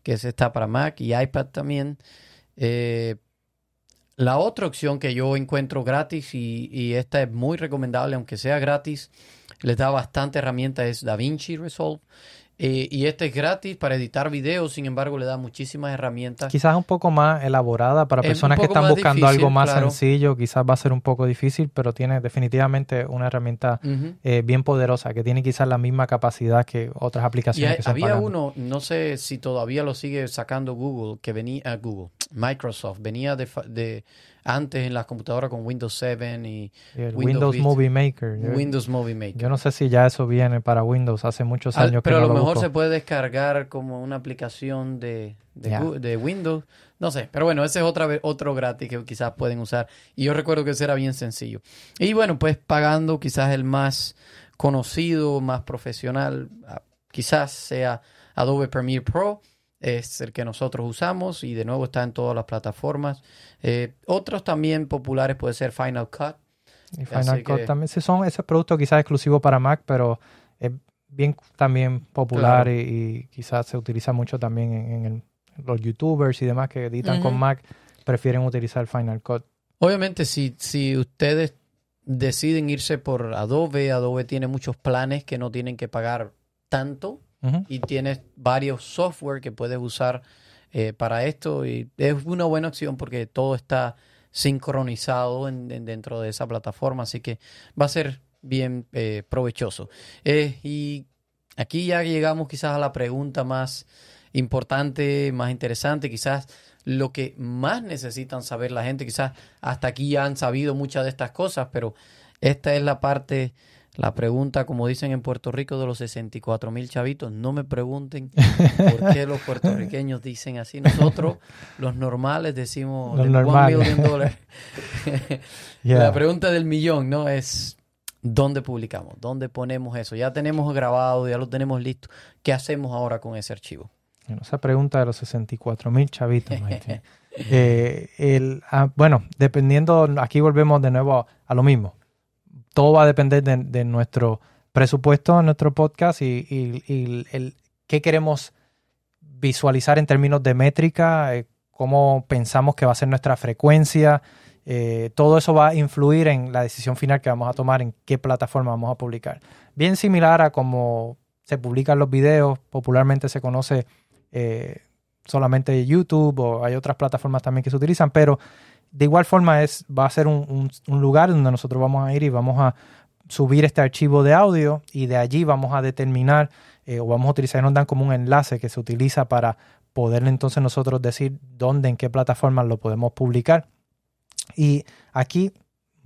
que está para Mac y iPad también. Eh, la otra opción que yo encuentro gratis y, y, esta es muy recomendable, aunque sea gratis, les da bastante herramienta, es DaVinci Resolve. Eh, y este es gratis para editar videos, sin embargo, le da muchísimas herramientas. Quizás un poco más elaborada para personas que están buscando algo más sencillo, quizás va a ser un poco difícil, pero tiene definitivamente una herramienta eh, bien poderosa que tiene quizás la misma capacidad que otras aplicaciones. que había uno, no sé si todavía lo sigue sacando Google, que venía, a Google, Microsoft, venía de, de antes en las computadoras con Windows 7 y, Windows, Movie Maker. Windows Movie Maker. Yo no sé si ya eso viene para Windows hace muchos años. pero a lo, mejor se puede descargar como una aplicación de, de, Windows. No sé, pero bueno, ese es otra, otro gratis que quizás pueden usar. Y yo recuerdo que ese era bien sencillo. Y bueno, pues pagando quizás el más conocido, más profesional, ah, quizás sea Adobe Premiere Pro es el que nosotros usamos y de nuevo está en todas las plataformas. Eh, otros también populares puede ser Final Cut. Y Final Cut también. Sí, son esos productos quizás exclusivos para Mac, pero es bien también popular y, quizás se utiliza mucho también en, los youtubers y demás que editan con Mac, prefieren utilizar Final Cut. Obviamente, si, si ustedes deciden irse por Adobe, Adobe tiene muchos planes que no tienen que pagar tanto y tienes varios software que puedes usar eh, para esto y es una buena opción porque todo está sincronizado en, dentro de esa plataforma, así que va a ser bien eh, provechoso. Eh, y aquí ya llegamos quizás a la pregunta más importante, más interesante, quizás lo que más necesitan saber la gente, quizás hasta aquí ya han sabido muchas de estas cosas, pero esta es la parte la pregunta, como dicen en Puerto Rico, de los 64 mil chavitos, no me pregunten por qué los puertorriqueños dicen así. Nosotros, los normales, decimos los normales. La pregunta del millón, ¿no? Es ¿dónde publicamos? ¿Dónde ponemos eso? Ya tenemos grabado, ya lo tenemos listo. ¿Qué hacemos ahora con ese archivo? esa pregunta de los 64 mil chavitos, eh, el, ah, bueno, dependiendo, aquí volvemos de nuevo a lo mismo todo va a depender de, nuestro presupuesto, nuestro podcast y, el, qué queremos visualizar en términos de métrica, eh, cómo pensamos que va a ser nuestra frecuencia. Eh, todo eso va a influir en la decisión final que vamos a tomar en qué plataforma vamos a publicar. Bien similar a cómo se publican los videos, popularmente se conoce eh, solamente YouTube o hay otras plataformas también que se utilizan, pero de igual forma es, va a ser un, lugar donde nosotros vamos a ir y vamos a subir este archivo de audio y de allí vamos a determinar eh, o vamos a utilizar, nos dan como un enlace que se utiliza para poder entonces nosotros decir dónde, en qué plataforma lo podemos publicar. Y aquí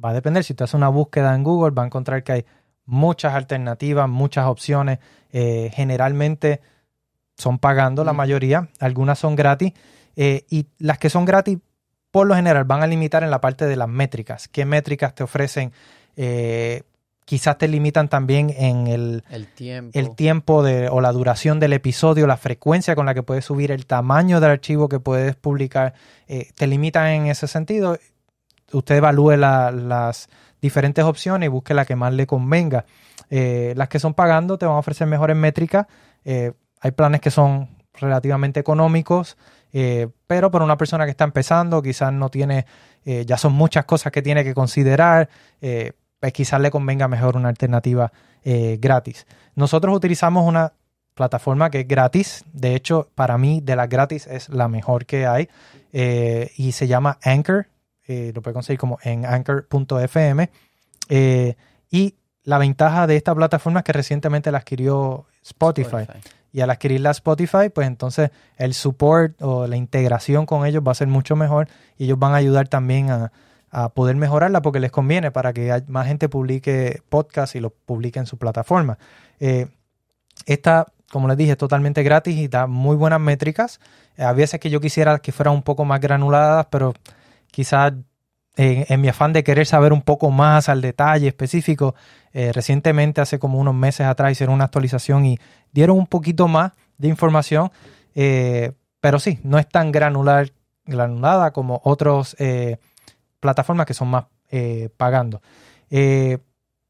va a depender, si usted hace una búsqueda en Google, va a encontrar que hay muchas alternativas, muchas opciones. Eh, generalmente son pagando la mayoría, algunas son gratis. eh, y las que son gratis, por lo general, van a limitar en la parte de las métricas. ¿Qué métricas te ofrecen? Eh, quizás te limitan también en el, El tiempo. el tiempo de, o la duración del episodio, la frecuencia con la que puedes subir, el tamaño del archivo que puedes publicar, eh, te limitan en ese sentido. Usted evalúe la- las diferentes opciones y busque la que más le convenga. Eh, las que son pagando te van a ofrecer mejores métricas. Hay planes que son relativamente económicos, eh, pero para una persona que está empezando, quizás no tiene, eh, ya son muchas cosas que tiene que considerar. eh, pues quizás le convenga mejor una alternativa gratis. Nosotros utilizamos una plataforma que es gratis. De hecho, para mí, de las gratis es la mejor que hay. y se llama Anchor. lo puede conseguir como en anchor.fm. y la ventaja de esta plataforma es que recientemente la adquirió Spotify. Y al adquirirla Spotify, pues entonces el support o la integración con ellos va a ser mucho mejor y ellos van a ayudar también a, a poder mejorarla porque les conviene para que más gente publique podcast y lo publique en su plataforma. Eh, esta, como les dije, es totalmente gratis y da muy buenas métricas. Eh, a veces que yo quisiera que fueran un poco más granuladas, pero quizás en, en mi afán de querer saber un poco más al detalle específico, eh, recientemente, hace como unos meses atrás, hicieron una actualización y dieron un poquito más de información, eh, pero sí, no es tan granular, granulada como otras plataformas que son más eh, pagando. Eh,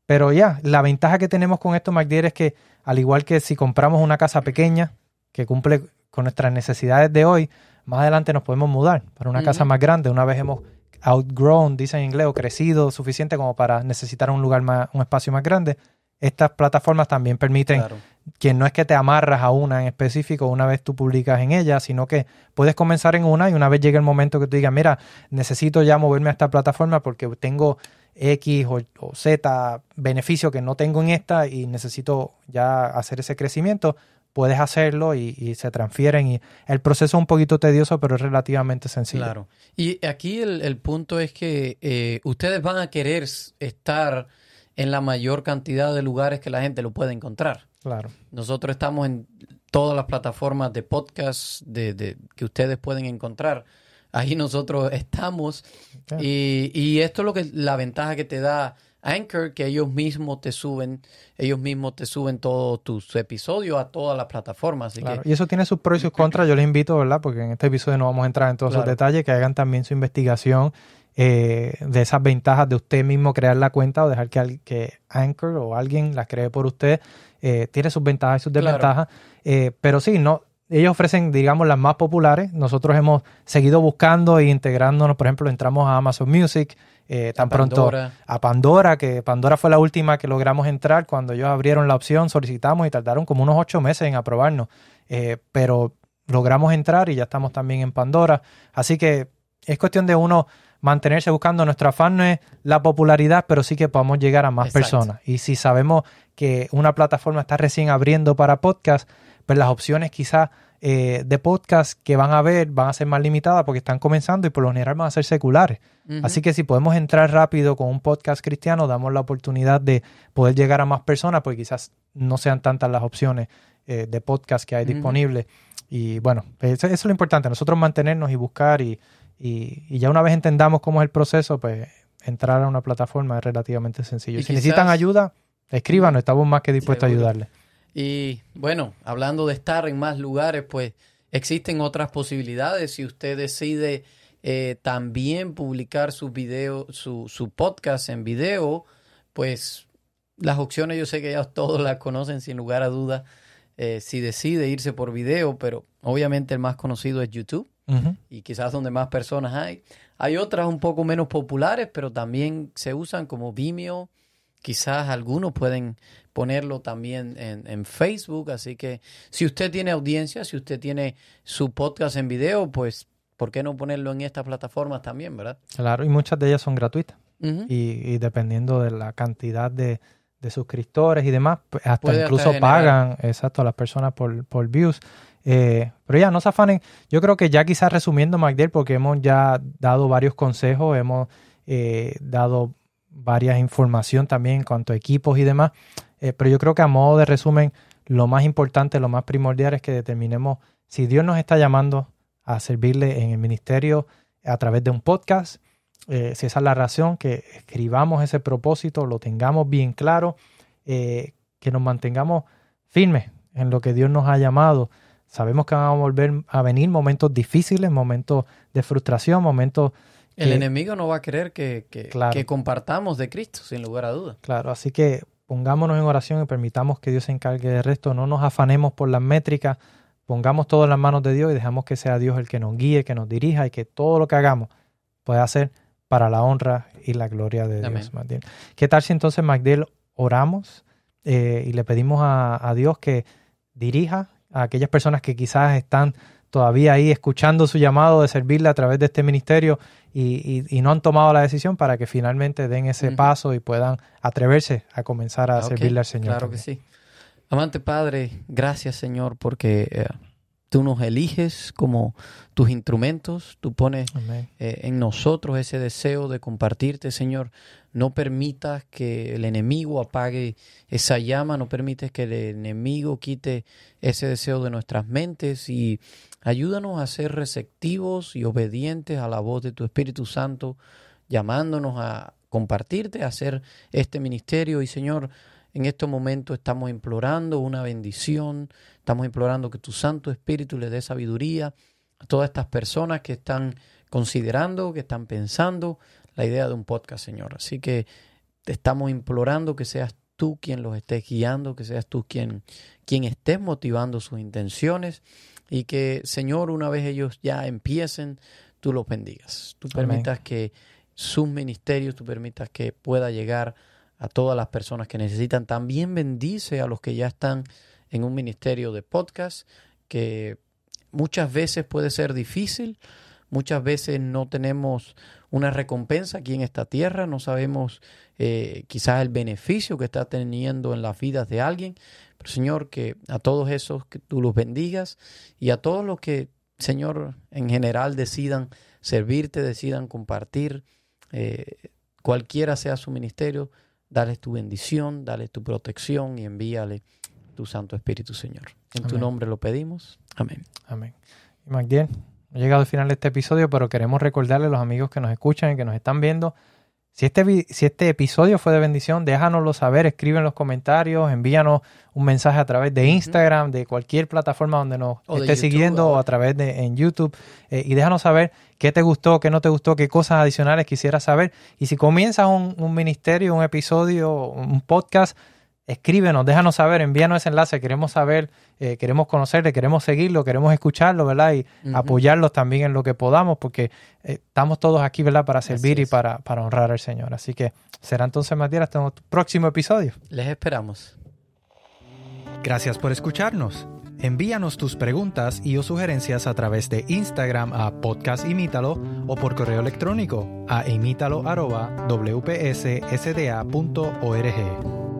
pero ya, la ventaja que tenemos con esto, MacDier, es que al igual que si compramos una casa pequeña que cumple con nuestras necesidades de hoy, más adelante nos podemos mudar para una casa más grande. Una vez hemos outgrown, dicen en inglés, o crecido suficiente como para necesitar un lugar más, un espacio más grande. Estas plataformas también permiten Claro. que no es que te amarras a una en específico una vez tú publicas en ella, sino que puedes comenzar en una y una vez llegue el momento que tú digas, mira, necesito ya moverme a esta plataforma porque tengo X o, o Z beneficio que no tengo en esta y necesito ya hacer ese crecimiento, puedes hacerlo y, y se transfieren y el proceso es un poquito tedioso, pero es relativamente sencillo. Claro. Y aquí el, el punto es que eh, ustedes van a querer estar en la mayor cantidad de lugares que la gente lo puede encontrar. Claro. Nosotros estamos en todas las plataformas de podcast de, de- que ustedes pueden encontrar. Ahí nosotros estamos. Y, y esto es lo que la ventaja que te da Anchor, que ellos mismos te suben, ellos mismos te suben todos tus episodios a todas las plataformas. Así Claro, que Y eso tiene sus pros y sus contras. Yo les invito, ¿verdad? Porque en este episodio no vamos a entrar en todos esos Claro. detalles, que hagan también su investigación eh, de esas ventajas de usted mismo crear la cuenta o dejar que, que Anchor o alguien las cree por usted. Eh, tiene sus ventajas y sus Claro. desventajas. Eh, pero sí, no. Ellos ofrecen, digamos, las más populares. Nosotros hemos seguido buscando e integrándonos. Por ejemplo, entramos a Amazon Music. Eh, tan pronto a Pandora, que Pandora fue la última que logramos entrar. Cuando ellos abrieron la opción, solicitamos y tardaron como unos ocho meses en aprobarnos. Eh, pero logramos entrar y ya estamos también en Pandora. Así que es cuestión de uno mantenerse buscando. Nuestro afán no es la popularidad, pero sí que podamos llegar a más Exacto. personas. Y si sabemos que una plataforma está recién abriendo para podcast, pues las opciones quizás eh, de podcast que van a ver van a ser más limitadas porque están comenzando y por lo general van a ser seculares. Así que si podemos entrar rápido con un podcast cristiano, damos la oportunidad de poder llegar a más personas, porque quizás no sean tantas las opciones eh, de podcast que hay Ujú. disponibles. Y bueno, pues eso, eso es lo importante, nosotros mantenernos y buscar y, y- y ya una vez entendamos cómo es el proceso, pues entrar a una plataforma es relativamente sencillo. Y si necesitan ayuda, escríbanos, estamos más que dispuestos Seguro. a ayudarles. Y bueno, hablando de estar en más lugares, pues existen otras posibilidades. Si usted decide eh, también publicar su video, su, su podcast en video, pues las opciones yo sé que ya todos las conocen sin lugar a duda. eh, si decide irse por video, pero obviamente el más conocido es YouTube y quizás donde más personas hay. Hay otras un poco menos populares, pero también se usan como Vimeo. Quizás algunos pueden ponerlo también en, en Facebook. Así que si usted tiene audiencia, si usted tiene su podcast en video, pues ¿por qué no ponerlo en estas plataformas también, verdad? Claro, y muchas de ellas son gratuitas. Y, y dependiendo de la cantidad de, de suscriptores y demás, pues, hasta Puede incluso pagan, exacto, a las personas por, por views. Eh, pero ya, no se afanen. Yo creo que ya quizás resumiendo, Magdiel, porque hemos ya dado varios consejos, hemos eh, dado varias información también en cuanto a equipos y demás. Eh, pero yo creo que a modo de resumen, lo más importante, lo más primordial es que determinemos si Dios nos está llamando a servirle en el ministerio a través de un podcast, eh, si esa es la razón, que escribamos ese propósito, lo tengamos bien claro, eh, que nos mantengamos firmes en lo que Dios nos ha llamado. Sabemos que van a volver a venir momentos difíciles, momentos de frustración, momentos El que- enemigo no va a querer que, que- Claro. que compartamos de Cristo, sin lugar a dudas. Claro, así que pongámonos en oración y permitamos que Dios se encargue del resto. No nos afanemos por las métricas, pongamos todo en las manos de Dios y dejamos que sea Dios el que nos guíe, que nos dirija y que todo lo que hagamos pueda ser para la honra y la gloria de Amén. Dios. ¿Qué tal si entonces, Magdiel, oramos eh, y le pedimos a, a Dios que dirija a aquellas personas que quizás están todavía ahí escuchando su llamado de servirle a través de este ministerio y, y- y no han tomado la decisión para que finalmente den ese paso y puedan atreverse a comenzar a Ah, servirle al Señor. Claro que sí. Amante Padre, gracias Señor porque eh, tú nos eliges como tus instrumentos, tú pones eh, en nosotros ese deseo de compartirte, Señor. No permitas que el enemigo apague esa llama, no permites que el enemigo quite ese deseo de nuestras mentes y ayúdanos a ser receptivos y obedientes a la voz de tu Espíritu Santo, llamándonos a compartirte, a hacer este ministerio. Y Señor, en este momento estamos implorando una bendición, estamos implorando que tu Santo Espíritu le dé sabiduría a todas estas personas que están considerando, que están pensando la idea de un podcast, Señor. Así que te estamos implorando que seas tú quien los estés guiando, que seas tú quien, quien estés motivando sus intenciones y que, Señor, una vez ellos ya empiecen, tú los bendigas. Tú Amén. permitas que sus ministerios, tú permitas que pueda llegar a todas las personas que necesitan. También bendice a los que ya están en un ministerio de podcast, que muchas veces puede ser difícil, muchas veces no tenemos una recompensa aquí en esta tierra, no sabemos eh, quizás el beneficio que está teniendo en las vidas de alguien, pero Señor, que a todos esos que tú los bendigas y a todos los que, Señor, en general decidan servirte, decidan compartir, eh, cualquiera sea su ministerio, dale tu bendición, dale tu protección y envíale tu Santo Espíritu, Señor. En tu nombre lo pedimos. Amén. Amén. Y Magdiel, ha llegado al final de este episodio, pero queremos recordarle a los amigos que nos escuchan y que nos están viendo. Si este, si este episodio fue de bendición, déjanoslo saber, escribe en los comentarios, envíanos un mensaje a través de Instagram, de cualquier plataforma donde nos O esté siguiendo o a través de en YouTube. eh, y déjanos saber qué te gustó, qué no te gustó, qué cosas adicionales quisieras saber. Y si comienzas un, un ministerio, un episodio, un podcast, escríbenos, déjanos saber, envíanos ese enlace, queremos saber, eh, queremos conocerle, queremos seguirlo, queremos escucharlo, ¿verdad? Y apoyarlos también en lo que podamos, porque eh, estamos todos aquí, ¿verdad? Para servir y para, para honrar al Señor. Así que será entonces, Matías, hasta un próximo episodio. Les esperamos. Gracias por escucharnos. Envíanos tus preguntas y o sugerencias a través de Instagram a Podcast Imítalo o por correo electrónico a imítalo.wpssda.org.